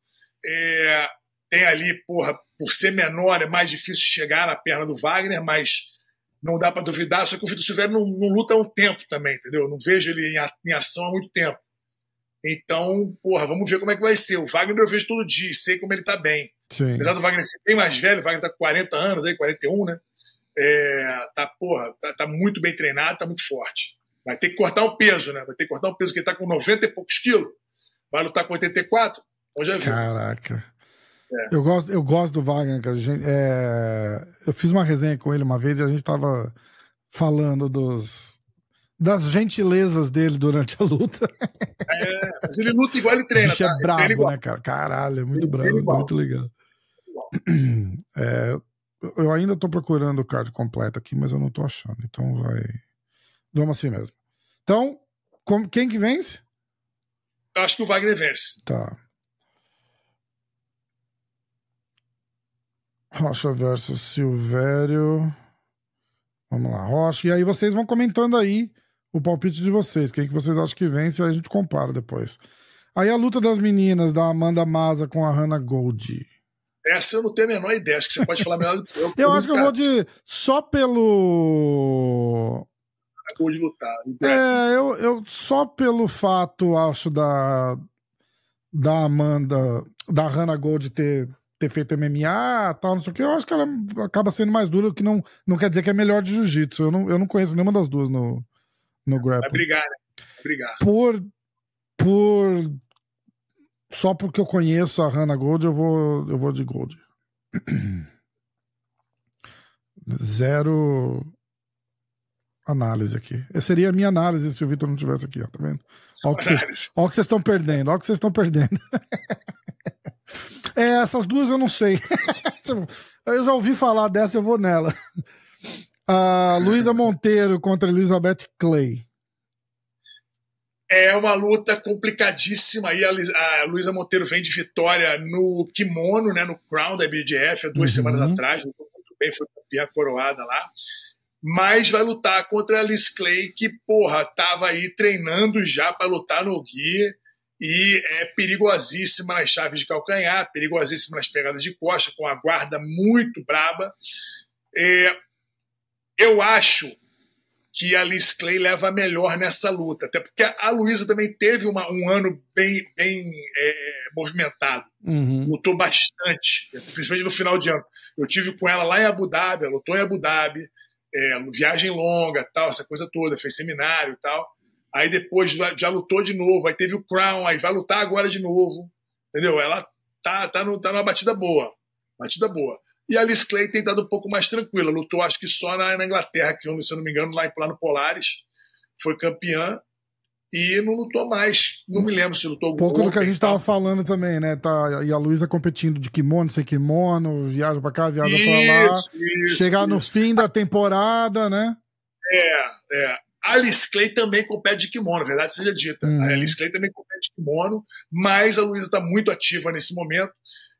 É, tem ali, porra, por ser menor, é mais difícil chegar na perna do Wagner, mas não dá pra duvidar. Só que o Vitor Silvério não, não luta há um tempo também, entendeu? Eu Não vejo ele em, ação há muito tempo. Então, porra, vamos ver como é que vai ser. O Wagner eu vejo todo dia e sei como ele tá bem. Sim. Apesar do Wagner ser bem mais velho, o Wagner tá com 40 anos aí, 41, né? É, tá, porra, tá, tá muito bem treinado, tá muito forte. Vai ter que cortar um peso, né? Vai ter que cortar um peso que ele tá com 90 e poucos quilos. Vai lutar com 84? Então já viu. Caraca. É. Eu, gosto, eu gosto do Wagner, cara. A gente- é, eu fiz uma resenha com ele uma vez e a gente tava falando dos, das gentilezas dele durante a luta. É, mas ele luta igual ele O treina, bicho tá? é Ele treina brabo, né, cara? Caralho, é muito Ele brabo, igual. muito legal. É, eu ainda tô procurando o card completo aqui, mas eu não tô achando. Então vai. Vamos assim mesmo. Então, quem que vence? Eu acho que o Wagner vence. Tá. Rocha versus Silvério. Vamos lá, Rocha. E aí vocês vão comentando aí o palpite de vocês. Quem que vocês acham que vence, aí a gente compara depois. Aí a luta das meninas, da Amanda Maza com a Hannah Gold. Essa eu não tenho a menor ideia. Acho que você pode falar melhor do que eu. Eu acho que eu vou de. Só pelo. Gold lutar. É, eu, eu só pelo fato, acho, da, da Amanda, da Hannah Gold ter, ter feito MMA tal, não sei o que, eu acho que ela acaba sendo mais dura, o que não, não quer dizer que é melhor de jiu-jitsu. Eu não, eu não conheço nenhuma das duas no, no grappling. Vai brigar, né? Vai brigar. Por, por. Só porque eu conheço a Hannah Gold, eu vou, eu vou de Gold. Zero análise aqui. Essa seria a minha análise se o Vitor não tivesse aqui, ó, tá vendo? Olha o que vocês estão perdendo, olha o que vocês estão perdendo. é, essas duas eu não sei. eu já ouvi falar dessa, eu vou nela. A Luísa Monteiro contra Elizabeth Clay. É uma luta complicadíssima aí. A Luísa Monteiro vem de vitória no kimono, né, no Crown da BDF, há duas uhum. semanas atrás. Muito bem, foi campeã coroada lá mas vai lutar contra a Liz Clay, que, porra, tava aí treinando já para lutar no Gui e é perigosíssima nas chaves de calcanhar, perigosíssima nas pegadas de costa, com a guarda muito braba. É, eu acho que a Liz Clay leva melhor nessa luta, até porque a Luísa também teve uma, um ano bem, bem é, movimentado, uhum. lutou bastante, principalmente no final de ano. Eu tive com ela lá em Abu Dhabi, ela lutou em Abu Dhabi, é, viagem longa, tal, essa coisa toda, fez seminário e tal. Aí depois já lutou de novo, aí teve o Crown, aí vai lutar agora de novo. Entendeu? Ela tá, tá, no, tá numa batida boa. Batida boa. E a Alice Clay tem dado um pouco mais tranquila. Lutou, acho que só na, na Inglaterra, que se eu não me engano, lá, lá no Polares. Foi campeã e não lutou mais. Não me lembro se lutou Pouco do que a gente estava falando também, né? Tá, e a Luísa competindo de kimono, sem kimono, viaja para cá, viaja para lá. Isso, chegar isso. no fim da temporada, né? É, é. A Alice Clay também compete de kimono, verdade seja dita. Hum. A Alice Clay também compete de kimono, mas a Luísa está muito ativa nesse momento.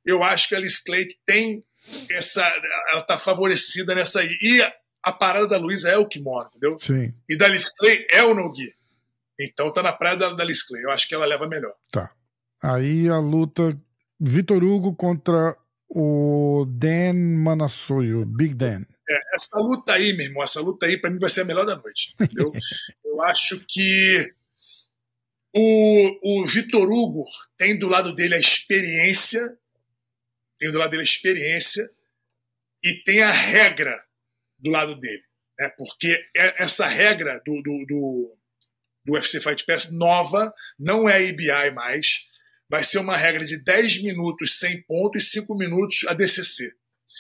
Eu acho que a Alice Clay tem essa. Ela está favorecida nessa aí. E a, a parada da Luísa é o kimono, entendeu? Sim. E da Alice Clay é o no-gi. Então tá na praia da, da Liz Clay. Eu acho que ela leva melhor. Tá. Aí a luta Vitor Hugo contra o Dan Manassoio, Big Dan. É, essa luta aí, meu irmão, essa luta aí, para mim vai ser a melhor da noite. Entendeu? eu acho que o, o Vitor Hugo tem do lado dele a experiência, tem do lado dele a experiência e tem a regra do lado dele. Né? Porque é, essa regra do, do, do do UFC Fight Pass nova, não é IBI mais. Vai ser uma regra de 10 minutos sem ponto e 5 minutos a DCC.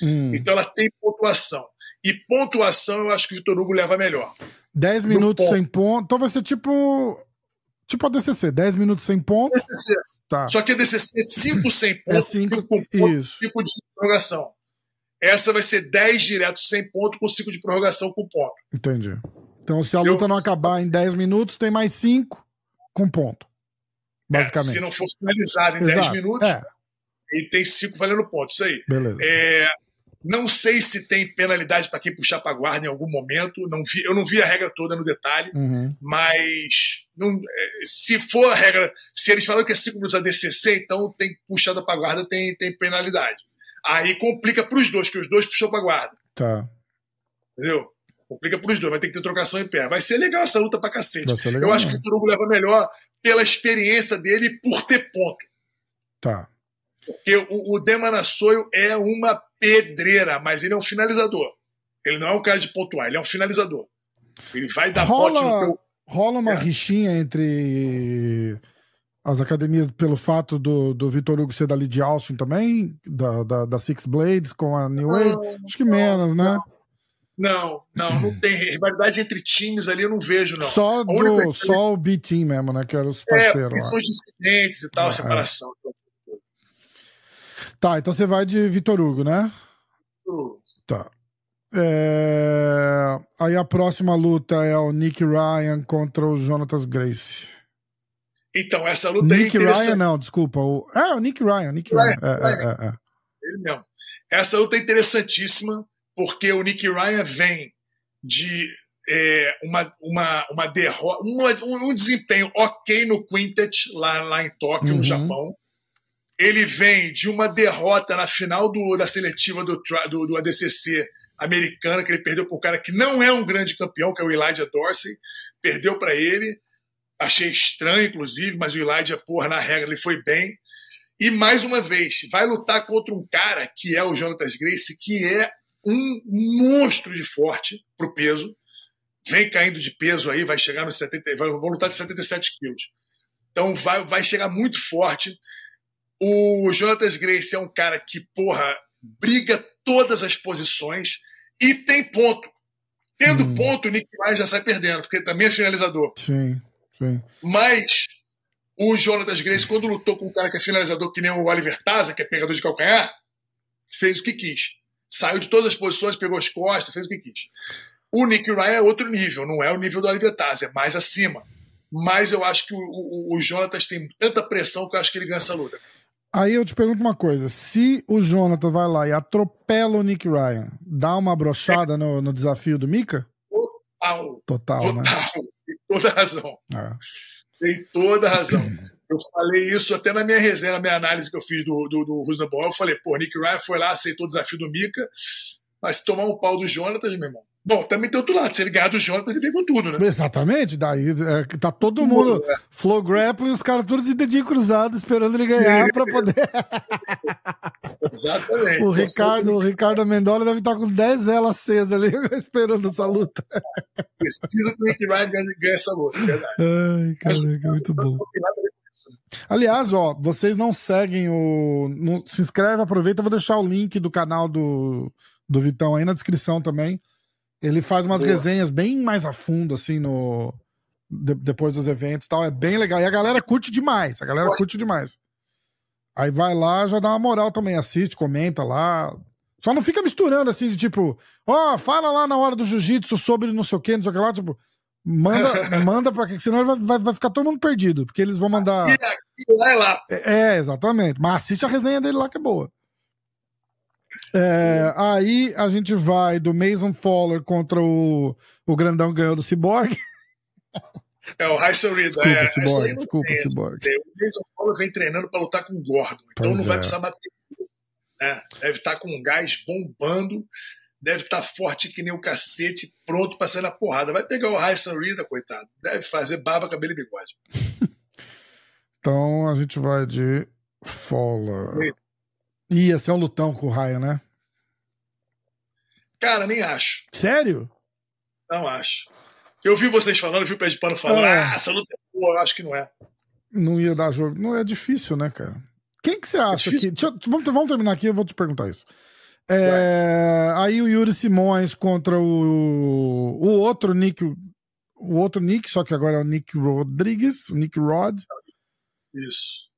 Hum. Então ela tem pontuação. E pontuação eu acho que o Vitor Hugo leva melhor. 10 minutos ponto. sem ponto. Então vai ser tipo. Tipo a DCC, 10 minutos sem ponto. DCC. Tá. Só que a DCC é 5 sem ponto, é 5 com ponto, 5 de prorrogação. Essa vai ser 10 direto sem ponto com 5 de prorrogação com ponto. Entendi. Então, se a luta não acabar em 10 minutos, tem mais 5 com ponto. Basicamente. É, se não for finalizado em 10 minutos, é. ele tem 5 valendo ponto. Isso aí. Beleza. É, não sei se tem penalidade para quem puxar para guarda em algum momento. Não vi, eu não vi a regra toda no detalhe, uhum. mas não, é, se for a regra, se eles falam que é 5 minutos a DCC, então tem puxada para guarda, tem, tem penalidade. Aí complica para os dois, que os dois puxou para guarda. Tá. Entendeu? Complica pros dois, vai ter que ter trocação em pé. Vai ser legal essa luta pra cacete. Legal, Eu acho que o Vitor Hugo leva melhor pela experiência dele e por ter ponto. Tá. Porque o, o Demanassoio é uma pedreira, mas ele é um finalizador. Ele não é um cara de pontuar, ele é um finalizador. Ele vai dar rola, bote no teu. Rola uma é. rixinha entre as academias pelo fato do, do Vitor Hugo ser dali de Austin também, da, da, da Six Blades com a New Wave? Acho que menos, né? Não. Não, não, não tem rivalidade entre times ali, eu não vejo, não. Só, do, só o B-Team mesmo, né? Que eram os é, parceiros. É, são os incidentes e tal, ah, separação. É. Tá, então você vai de Vitor Hugo, né? Tá. É... Aí a próxima luta é o Nick Ryan contra o Jonathan Grace. Então, essa luta Nick é Ryan, não, desculpa. O... É, o Nick Ryan. Nick Ryan. Ryan. É, é, é, é, Ele mesmo. Essa luta é interessantíssima porque o Nick Ryan vem de é, uma, uma, uma derrota, um, um, desempenho ok no Quintet lá, lá em Tóquio, uhum. no Japão. Ele vem de uma derrota na final do, da seletiva do, do, do ADCC americana, que ele perdeu para um cara que não é um grande campeão, que é o Elijah Dorsey. Perdeu para ele. Achei estranho, inclusive, mas o Elijah, porra, na regra, ele foi bem. E mais uma vez, vai lutar contra um cara que é o Jonatas Grace, que é um monstro de forte pro peso. Vem caindo de peso aí, vai chegar nos 70, vai, lutar de 77 quilos. Então vai, vai chegar muito forte. O Jonatas Grace é um cara que, porra, briga todas as posições e tem ponto. Tendo hum. ponto, o Nick Ryan já sai perdendo, porque também é finalizador. Sim, sim. Mas o Jonatas Grace, quando lutou com um cara que é finalizador, que nem o Oliver Taza, que é pegador de calcanhar, fez o que quis. Saiu de todas as posições, pegou as costas, fez o que quis. O Nick Ryan é outro nível, não é o nível do Oliver Taza, é mais acima. Mas eu acho que o, o, o Jonatas tem tanta pressão que eu acho que ele ganha essa luta. Aí eu te pergunto uma coisa: se o Jonathan vai lá e atropela o Nick Ryan, dá uma brochada no, no desafio do Mika? Total. Total, Total. né? Tem toda razão. É. Tem toda razão. Eu falei isso até na minha resenha, na minha análise que eu fiz do, do, do Rusna Ball. Eu falei, pô, Nick Ryan foi lá, aceitou o desafio do Mika, mas se tomar um pau do Jonathan, meu irmão, Bom, também tem outro lado. Se ele ganhar do Jonathan, ele vem com tudo, né? Exatamente. Daí é, tá todo mundo. É. Flow grappling, os caras tudo de dedinho cruzado, esperando ele ganhar para poder. Exatamente. o Ricardo, o Ricardo Mendola deve estar com 10 velas acesas ali, esperando essa luta. Precisa que o Nick Ryan ganhe essa luta, é verdade. Ai, caraca, muito bom. Aliás, ó, vocês não seguem o. Não, se inscreve, aproveita, eu vou deixar o link do canal do, do Vitão aí na descrição também. Ele faz umas Boa. resenhas bem mais a fundo, assim, no. De, depois dos eventos e tal. É bem legal. E a galera curte demais. A galera Nossa. curte demais. Aí vai lá, já dá uma moral também. Assiste, comenta lá. Só não fica misturando assim, de tipo, ó, oh, fala lá na hora do jiu-jitsu sobre não sei o que, não sei o que lá. Tipo, manda, manda pra que, senão vai, vai, vai, ficar todo mundo perdido. Porque eles vão mandar. E vai lá. É, é, exatamente. Mas assiste a resenha dele lá que é boa. É, aí a gente vai do Mason Fowler contra o, o grandão ganhou do Cyborg. É o Hyson Reed. Desculpa, é, Cyborg. Desculpa, tem, Cyborg. O Mason Fowler vem treinando para lutar com o Gordon. Então pois não vai é. precisar bater. Né? Deve estar tá com um gás bombando. Deve estar tá forte que nem o cacete, pronto para sair na porrada. Vai pegar o Hyson Reed, coitado. Deve fazer barba, cabelo e bigode. então a gente vai de Fowler. Ia ser um lutão com o Ryan, né? Cara, nem acho. Sério? Não acho. Eu vi vocês falando, eu vi o Pé de Pano falando, é. ah, essa luta é boa, eu acho que não é. Não ia dar jogo. Não é difícil, né, cara? Quem que você acha é que. Vamos, vamos terminar aqui, eu vou te perguntar isso. É, aí o Yuri Simões contra o, o outro Nick. O outro Nick, só que agora é o Nick Rodrigues, o Nick Rod. Isso.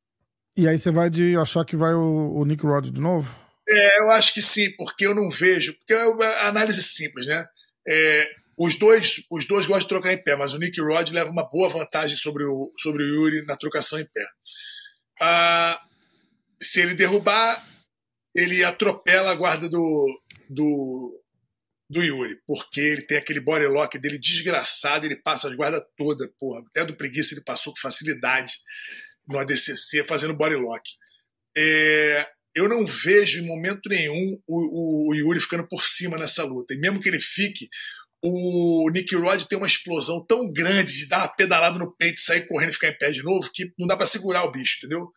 E aí você vai de achar que vai o, o Nick Rod de novo? É, eu acho que sim, porque eu não vejo. Porque é uma análise simples, né? É, os, dois, os dois gostam de trocar em pé, mas o Nick Rod leva uma boa vantagem sobre o, sobre o Yuri na trocação em pé. Ah, se ele derrubar, ele atropela a guarda do, do, do Yuri, porque ele tem aquele body lock dele desgraçado, ele passa as guardas todas, porra. Até do preguiça ele passou com facilidade no ADCC fazendo bodylock. É, eu não vejo em momento nenhum o, o, o, Yuri ficando por cima nessa luta. E mesmo que ele fique, o Nick Rod tem uma explosão tão grande de dar uma pedalada no peito, sair correndo e ficar em pé de novo, que não dá para segurar o bicho, entendeu?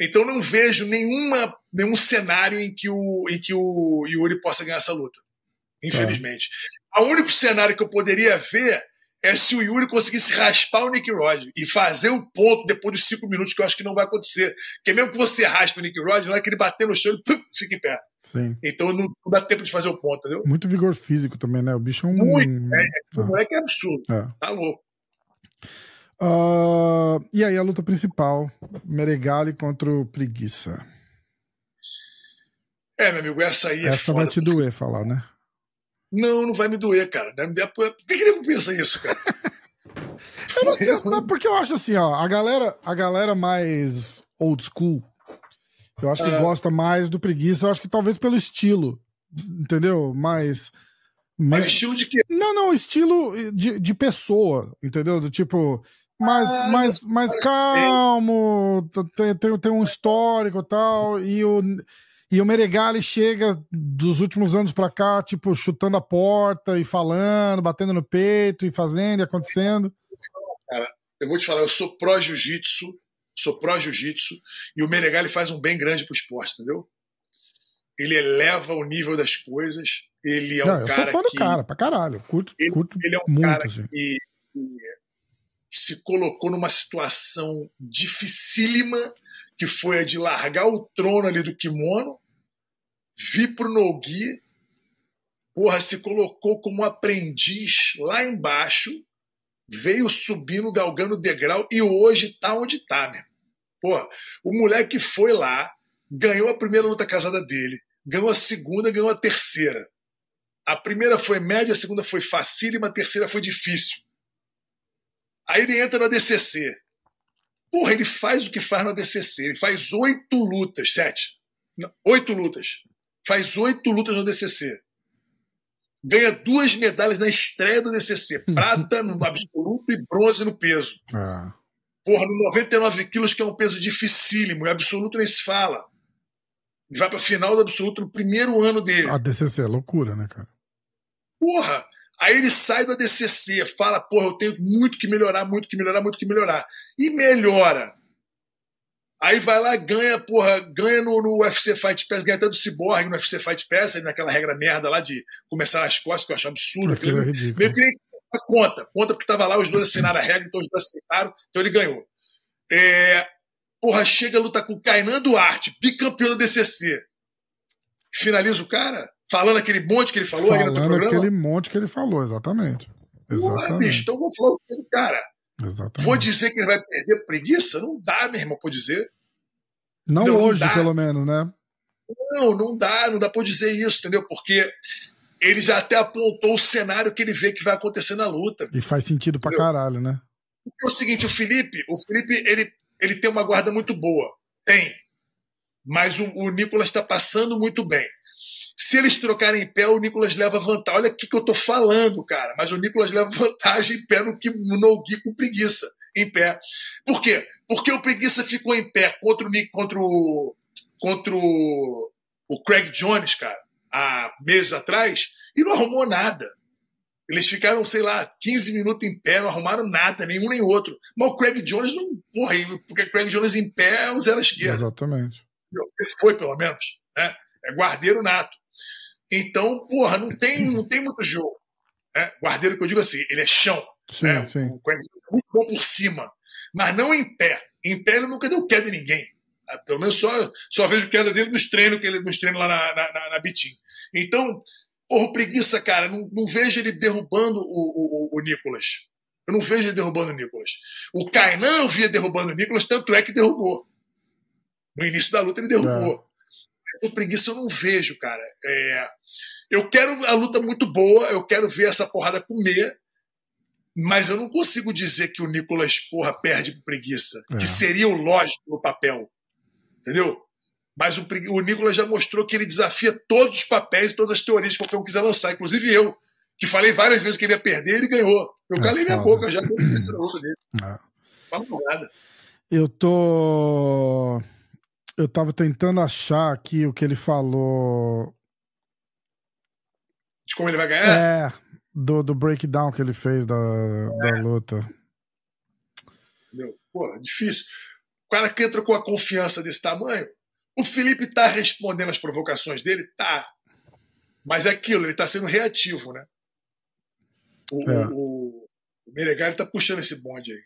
Então não vejo nenhuma, nenhum cenário em que, o, em que o Yuri possa ganhar essa luta. Infelizmente. É. O único cenário que eu poderia ver é se o Yuri conseguisse raspar o Nick Rod e fazer o ponto depois dos cinco minutos, que eu acho que não vai acontecer. Porque mesmo que você raspe o Nick Rod, na hora que ele bater no chão, ele pum, fica em pé. Sim. Então não, dá tempo de fazer o ponto, entendeu? Muito vigor físico também, né? O bicho é um. Muito, é. O ah. moleque é absurdo. É. Tá louco. Uh, e aí a luta principal: Meregali contra o Preguiça. É, meu amigo, essa aí é Essa vai te doer falar, né? Não, não vai me doer, cara. Por que, que nego pensa isso, cara? eu não sei, não, porque eu acho assim, ó, a galera, a galera mais old school, eu acho que ah. gosta mais do preguiça, eu acho que talvez pelo estilo, entendeu? Mais. Mas estilo de quê? Não, não, estilo de, de pessoa, entendeu? Do tipo, mais, ah, mais, mais calmo, tem, tem, tem um histórico e tal, e o. E o Meregali chega dos últimos anos pra cá, tipo, chutando a porta e falando, batendo no peito e fazendo e acontecendo. Cara, eu vou te falar, eu sou pró-jiu-jitsu, sou pró-jiu-jitsu, e o Meregali faz um bem grande pro esporte, entendeu? Ele eleva o nível das coisas, ele é um Não, cara. Eu sou fã do cara, pra caralho. Curto, ele, curto ele é um muito, cara assim. que, que se colocou numa situação dificílima, que foi a de largar o trono ali do kimono, vir pro Nogi, porra, se colocou como aprendiz lá embaixo, veio subindo, galgando degrau e hoje tá onde tá, né? Porra, o moleque foi lá, ganhou a primeira luta casada dele, ganhou a segunda, ganhou a terceira. A primeira foi média, a segunda foi facílima, a terceira foi difícil. Aí ele entra no ADCC. Porra, ele faz o que faz no ADCC. Ele faz oito lutas, sete. Oito lutas. Faz oito lutas no ADCC. Ganha duas medalhas na estreia do ADCC. Prata no absoluto e bronze no peso. Ah. Porra, no 99 quilos, que é um peso dificílimo. E absoluto nem se fala. Ele vai pra final do absoluto no primeiro ano dele. A DCC é loucura, né, cara? Porra! Aí ele sai do ADCC, fala, porra, eu tenho muito que melhorar, muito que melhorar, muito que melhorar. E melhora. Aí vai lá, ganha, porra, ganha no, no UFC Fight Pass, ganha até do Cyborg no UFC Fight Pass, naquela regra merda lá de começar nas costas, que eu acho absurdo. Aquilo é ridículo. Meio que nem conta, conta porque tava lá, os dois assinaram a regra, então os dois aceitaram, então ele ganhou. É, porra, chega a lutar com o Kainan Duarte, bicampeão da DCC. Finaliza o cara, falando aquele monte que ele falou falando aí no programa. aquele monte que ele falou, exatamente. Exatamente. Porra, bicho, então eu vou falar o que cara. Exatamente. Vou dizer que ele vai perder preguiça? Não dá, meu irmão, pra dizer. Não, Não hoje, dá. pelo menos, né? Não, não dá, não dá pra dizer isso, entendeu? Porque ele já até apontou o cenário que ele vê que vai acontecer na luta. E faz sentido pra Entendeu? caralho, né? Porque é o seguinte, o Felipe, o Felipe, ele, ele tem uma guarda muito boa. Tem. Mas o, o Nicolas está passando muito bem. Se eles trocarem em pé, o Nicolas leva vantagem. Olha o que, que eu tô falando, cara. Mas o Nicolas leva vantagem em pé no, que- no no-gi com preguiça. Em pé. Por quê? Porque o preguiça ficou em pé contra o, contra o, contra o, o Craig Jones, cara, há meses atrás, e não arrumou nada. Eles ficaram, sei lá, 15 minutos em pé, não arrumaram nada, nenhum nem outro. Mas o Craig Jones não. Porra, porque Craig Jones em pé é um zero à esquerda. Exatamente. Foi, pelo menos. Né? É guardeiro nato. Então, porra, não tem, não tem muito jogo. né? Guardeiro que eu digo assim, ele é chão. Sim, né? sim. É muito bom por cima. Mas não em pé. Em pé ele nunca deu queda em ninguém. Ah, Pelo menos só, só vejo queda dele nos treinos, que ele, nos treinos lá na, na, na, na Bitim. Então, porra, preguiça, cara, não, não vejo ele derrubando o, o, o, o Nicolas. Eu não vejo ele derrubando o Nicolas. O Kainan via derrubando o Nicolas, tanto é que derrubou. No início da luta ele derrubou. O preguiça eu não vejo, cara. É, eu quero a luta muito boa, eu quero ver essa porrada comer, mas eu não consigo dizer que o Nicolas, porra, perde pro preguiça, É. que seria o lógico no papel. Entendeu? Mas o, o Nicolas já mostrou que ele desafia todos os papéis e todas as teorias que qualquer um quiser lançar, inclusive eu, que falei várias vezes que ele ia perder, ele ganhou. Eu É calei minha foda. boca já no início da luta dele. É. Fala nada. Eu tô. Eu tava tentando achar aqui o que ele falou. De como ele vai ganhar? É, do, do breakdown que ele fez da, da luta. Entendeu? Pô, difícil. O cara que entra com a confiança desse tamanho, o Felipe tá respondendo as provocações dele? Tá. Mas é aquilo, ele tá sendo reativo, né? O, É. o, o Meregali tá puxando esse bonde aí.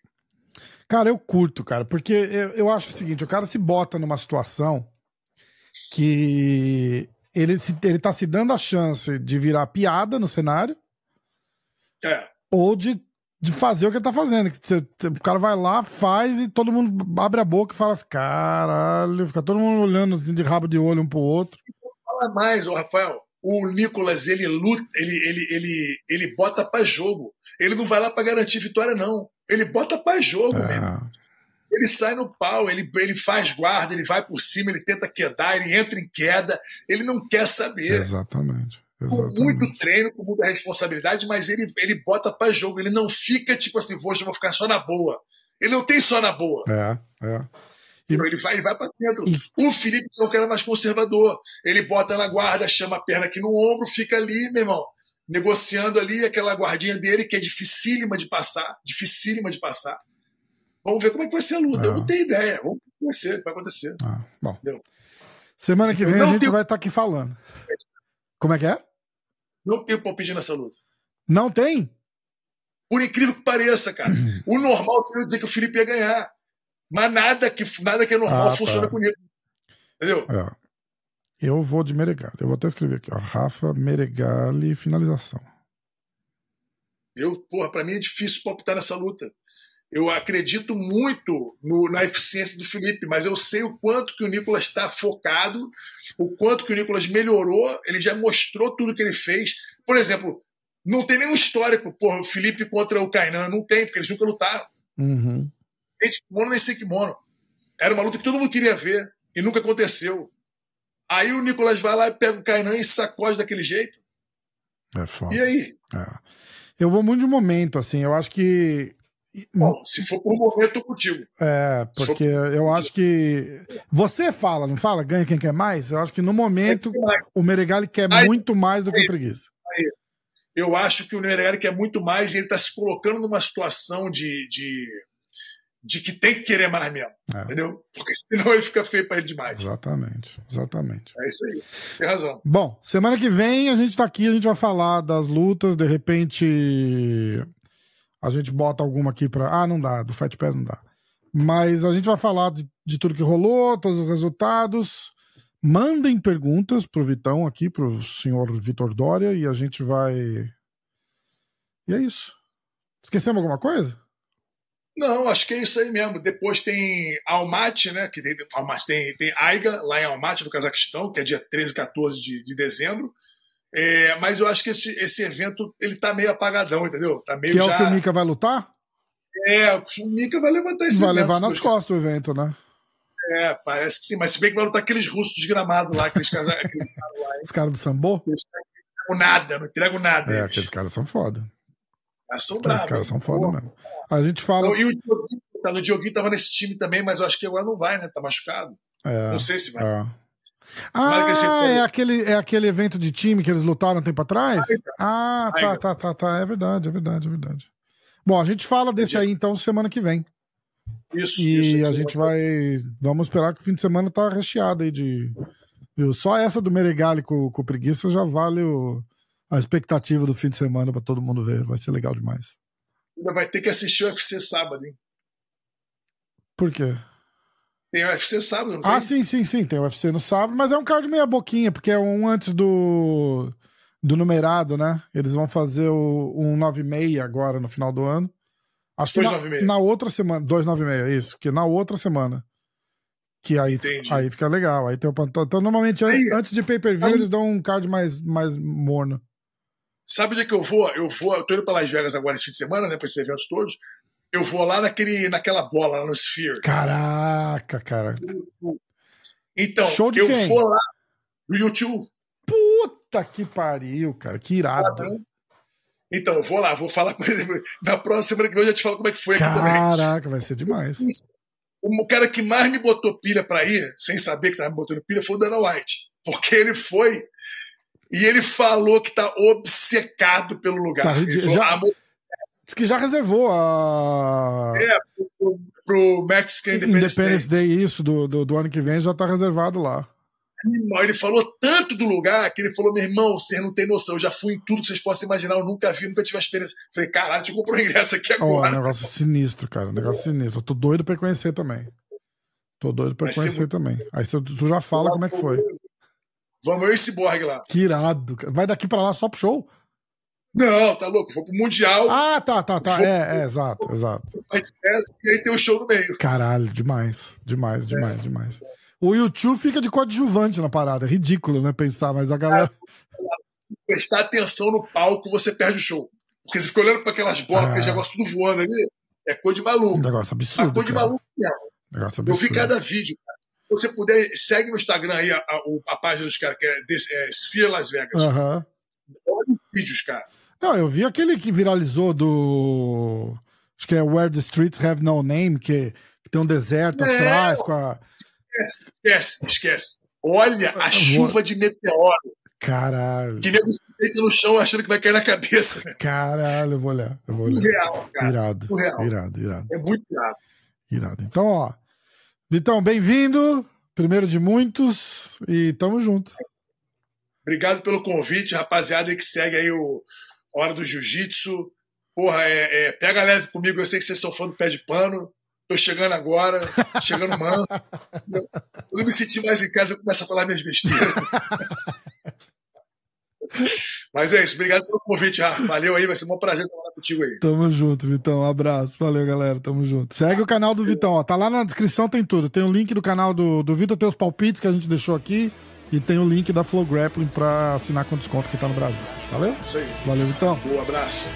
Cara, eu curto, cara, porque eu, eu acho o seguinte: o cara se bota numa situação que ele, se, ele tá se dando a chance de virar piada no cenário É. ou de, de fazer o que ele tá fazendo. Que o cara vai lá, faz e todo mundo abre a boca e fala assim: caralho, fica todo mundo olhando assim, de rabo de olho um pro outro. Fala mais, ô Rafael. O Nicolas, ele luta, ele, ele, ele, ele bota pra jogo. Ele não vai lá pra garantir vitória, não. Ele bota pra jogo, mesmo. É, Ele sai no pau, ele, ele faz guarda, ele vai por cima, ele tenta quedar, ele entra em queda, ele não quer saber. exatamente. com exatamente. muito treino, com muita responsabilidade, mas ele, ele bota pra jogo. Ele não fica tipo assim, hoje eu vou ficar só na boa. Ele não tem só na boa. É, é. Ele vai, ele vai pra dentro. E... O Felipe é um cara mais conservador. Ele bota na guarda, chama a perna aqui no ombro, fica ali, meu irmão, negociando ali aquela guardinha dele, que é dificílima de passar. Dificílima de passar. Vamos ver como é que vai ser a luta. É. Eu não tenho ideia. Vamos ver vai ser, vai acontecer. Ah, bom. Entendeu? Semana que vem a gente tenho... vai estar tá aqui falando. Como é que é? Não tenho palpite nessa luta. Não tem? Por incrível que pareça, cara. o normal seria dizer que o Felipe ia ganhar. Mas nada que, nada que é normal ah, funciona tá. comigo. Entendeu? É. Eu vou de Meregali. Eu vou até escrever aqui, ó. Rafa Meregali, finalização. Eu, porra, pra mim é difícil palpitar nessa luta. Eu acredito muito no, na eficiência do Felipe, mas eu sei o quanto que o Nicolas está focado, o quanto que o Nicolas melhorou, ele já mostrou tudo que ele fez. Por exemplo, não tem nenhum histórico, porra, o Felipe contra o Kainan, não tem, porque eles nunca lutaram. Uhum. Nem kimono nem sem kimono. Era uma luta que todo mundo queria ver e nunca aconteceu. Aí o Nicolas vai lá e pega o Kainan e sacode daquele jeito. É foda. E aí? É. Eu vou muito de momento, assim. Eu acho que. Bom, se for por momento, eu contigo. É, porque eu acho que. Você fala, não fala? Ganha quem quer mais? Eu acho que no momento o Meregali quer aí, muito mais do que o Preguiça. Aí, eu acho que o Neuregali quer muito mais e ele está se colocando numa situação de, de, de, que tem que querer mais mesmo. É. Entendeu? Porque senão ele fica feio para ele demais. Exatamente, exatamente. É isso aí. Tem razão. Bom, semana que vem a gente está aqui, a gente vai falar das lutas, de repente a gente bota alguma aqui para. Ah, não dá, do Fat Pass não dá. Mas a gente vai falar de, de tudo que rolou, todos os resultados. Mandem perguntas pro Vitão aqui, pro senhor Vitor Dória, e a gente vai. E é isso. Esquecemos alguma coisa? Não, acho que é isso aí mesmo. Depois tem Almaty, né? Que tem, Almaty, tem, tem Aiga, lá em Almaty, no Cazaquistão, que é dia 13 e 14 de, de dezembro. É, mas eu acho que esse, esse evento ele tá meio apagadão, entendeu? Tá meio que já... é o que o Mika vai lutar? É, o Mika vai levantar esse vai evento. Vai levar nas costas o evento, né? É, parece que sim, mas se bem que vai lutar aqueles russos desgramados lá, aqueles caras. Os caras do Sambô? Eles não nada, não entregam nada. É, eles. aqueles caras são foda. Eles são bravos. Aqueles caras são foda mesmo. A gente fala. Então, e o Dioguinho, tá, o Dioguinho tava nesse time também, mas eu acho que agora não vai, né? Tá machucado. É, não sei se vai. É. Ah, é aquele, é aquele evento de time que eles lutaram um tempo atrás? Ah, tá, tá, tá, tá. É verdade, é verdade, é verdade. Bom, a gente fala desse aí então semana que vem. Isso, e isso, a gente vai. Vamos esperar que o fim de semana tá recheado aí de. Viu? Só essa do Meregali com, com preguiça já vale o, a expectativa do fim de semana para todo mundo ver. Vai ser legal demais. Ainda vai ter que assistir o UFC sábado, hein? Por quê? Tem o UFC sábado, não Ah, sim, sim, sim. Tem o UFC no sábado, mas é um card meia boquinha, porque é um antes do, do numerado, né? Eles vão fazer o, um 9,6 agora no final do ano. Acho que na, na, outra semana, 296, isso, que na outra semana. Que aí, aí fica legal. Aí tem o Então, normalmente, aí, antes de pay-per-view, eles dão um card mais, mais morno. Sabe onde é que eu vou? Eu vou, eu tô indo pra Las Vegas agora esse fim de semana, né? Pra esses eventos todos. Eu vou lá naquele, naquela bola, lá no Sphere. Caraca, cara. Então, Show de eu quem? vou lá no YouTube. Puta que pariu, cara. Que irado. Então, eu vou lá, vou falar com ele. Na próxima semana que vem eu já te falo como é que foi aqui Caraca, também. Caraca, vai ser demais. O cara que mais me botou pilha pra ir, sem saber que tava me botando pilha, foi o Dana White. Porque ele foi e ele falou que tá obcecado pelo lugar. Tá, ele falou, já, ah, Diz que já reservou a. É, pro, pro Mexican Independence, Independence Day. Day. isso, do, do, do ano que vem já tá reservado lá ele falou tanto do lugar que ele falou: meu irmão, você não tem noção, eu já fui em tudo que vocês possam imaginar, eu nunca vi, nunca tive a experiência. Falei, caralho, te comprou ingresso aqui agora. Oh, negócio sinistro, cara, negócio sinistro. Eu tô doido pra conhecer também. Tô doido pra conhecer também. Aí tu já fala como é que foi. Vamos eu e esse Borg lá. Que irado. Vai daqui pra lá só pro show? Não, tá louco. Vou pro Mundial. Ah, tá, tá, tá. É, é, exato, exato. E aí tem o show no meio. Caralho, demais. Demais, demais, é. demais. O YouTube fica de coadjuvante na parada. É ridículo, né? Pensar, mas a galera. Prestar atenção no palco, você perde o show. Porque você fica olhando para aquelas bolas, é. aqueles negócios tudo voando ali. É coisa de maluco. Um negócio absurdo. É coisa de maluco mesmo. Negócio absurdo. Eu vi cada vídeo, cara. Se você puder, segue no Instagram aí a, a, a página dos caras, que é, é Sphere Las Vegas. Uhum. Olha os vídeos, cara. Não, eu vi aquele que viralizou do. Acho que é Where the Streets Have No Name, que Tem um deserto é, atrás com a. Esquece, esquece, esquece. Olha a chuva de meteoro. Caralho. Que nego se deita no chão achando que vai cair na cabeça. Caralho, eu vou olhar. Eu vou olhar. Real, cara. Irado. Real. Irado, irado. É muito irado. Irado. Então, ó. Vitão, bem-vindo. Primeiro de muitos. E tamo junto. Obrigado pelo convite, rapaziada que segue aí o Hora do Jiu-Jitsu. Porra, é, é, pega leve comigo, eu sei que vocês são fã do pé de pano. Tô chegando agora, chegando manso. Quando eu me sentir mais em casa, eu começo a falar minhas besteiras. Mas é isso, obrigado pelo convite, Rafa. Valeu aí, vai ser um prazer estar contigo aí. Tamo junto, Vitão. Um abraço. Valeu, galera. Tamo junto. Segue o canal do Vitão, ó. Tá lá na descrição, tem tudo. Tem o link do canal do, do Vitor, tem os palpites que a gente deixou aqui. E tem o link da Flow Grappling pra assinar com desconto que tá no Brasil. Valeu? Isso aí. Valeu, então. Um abraço.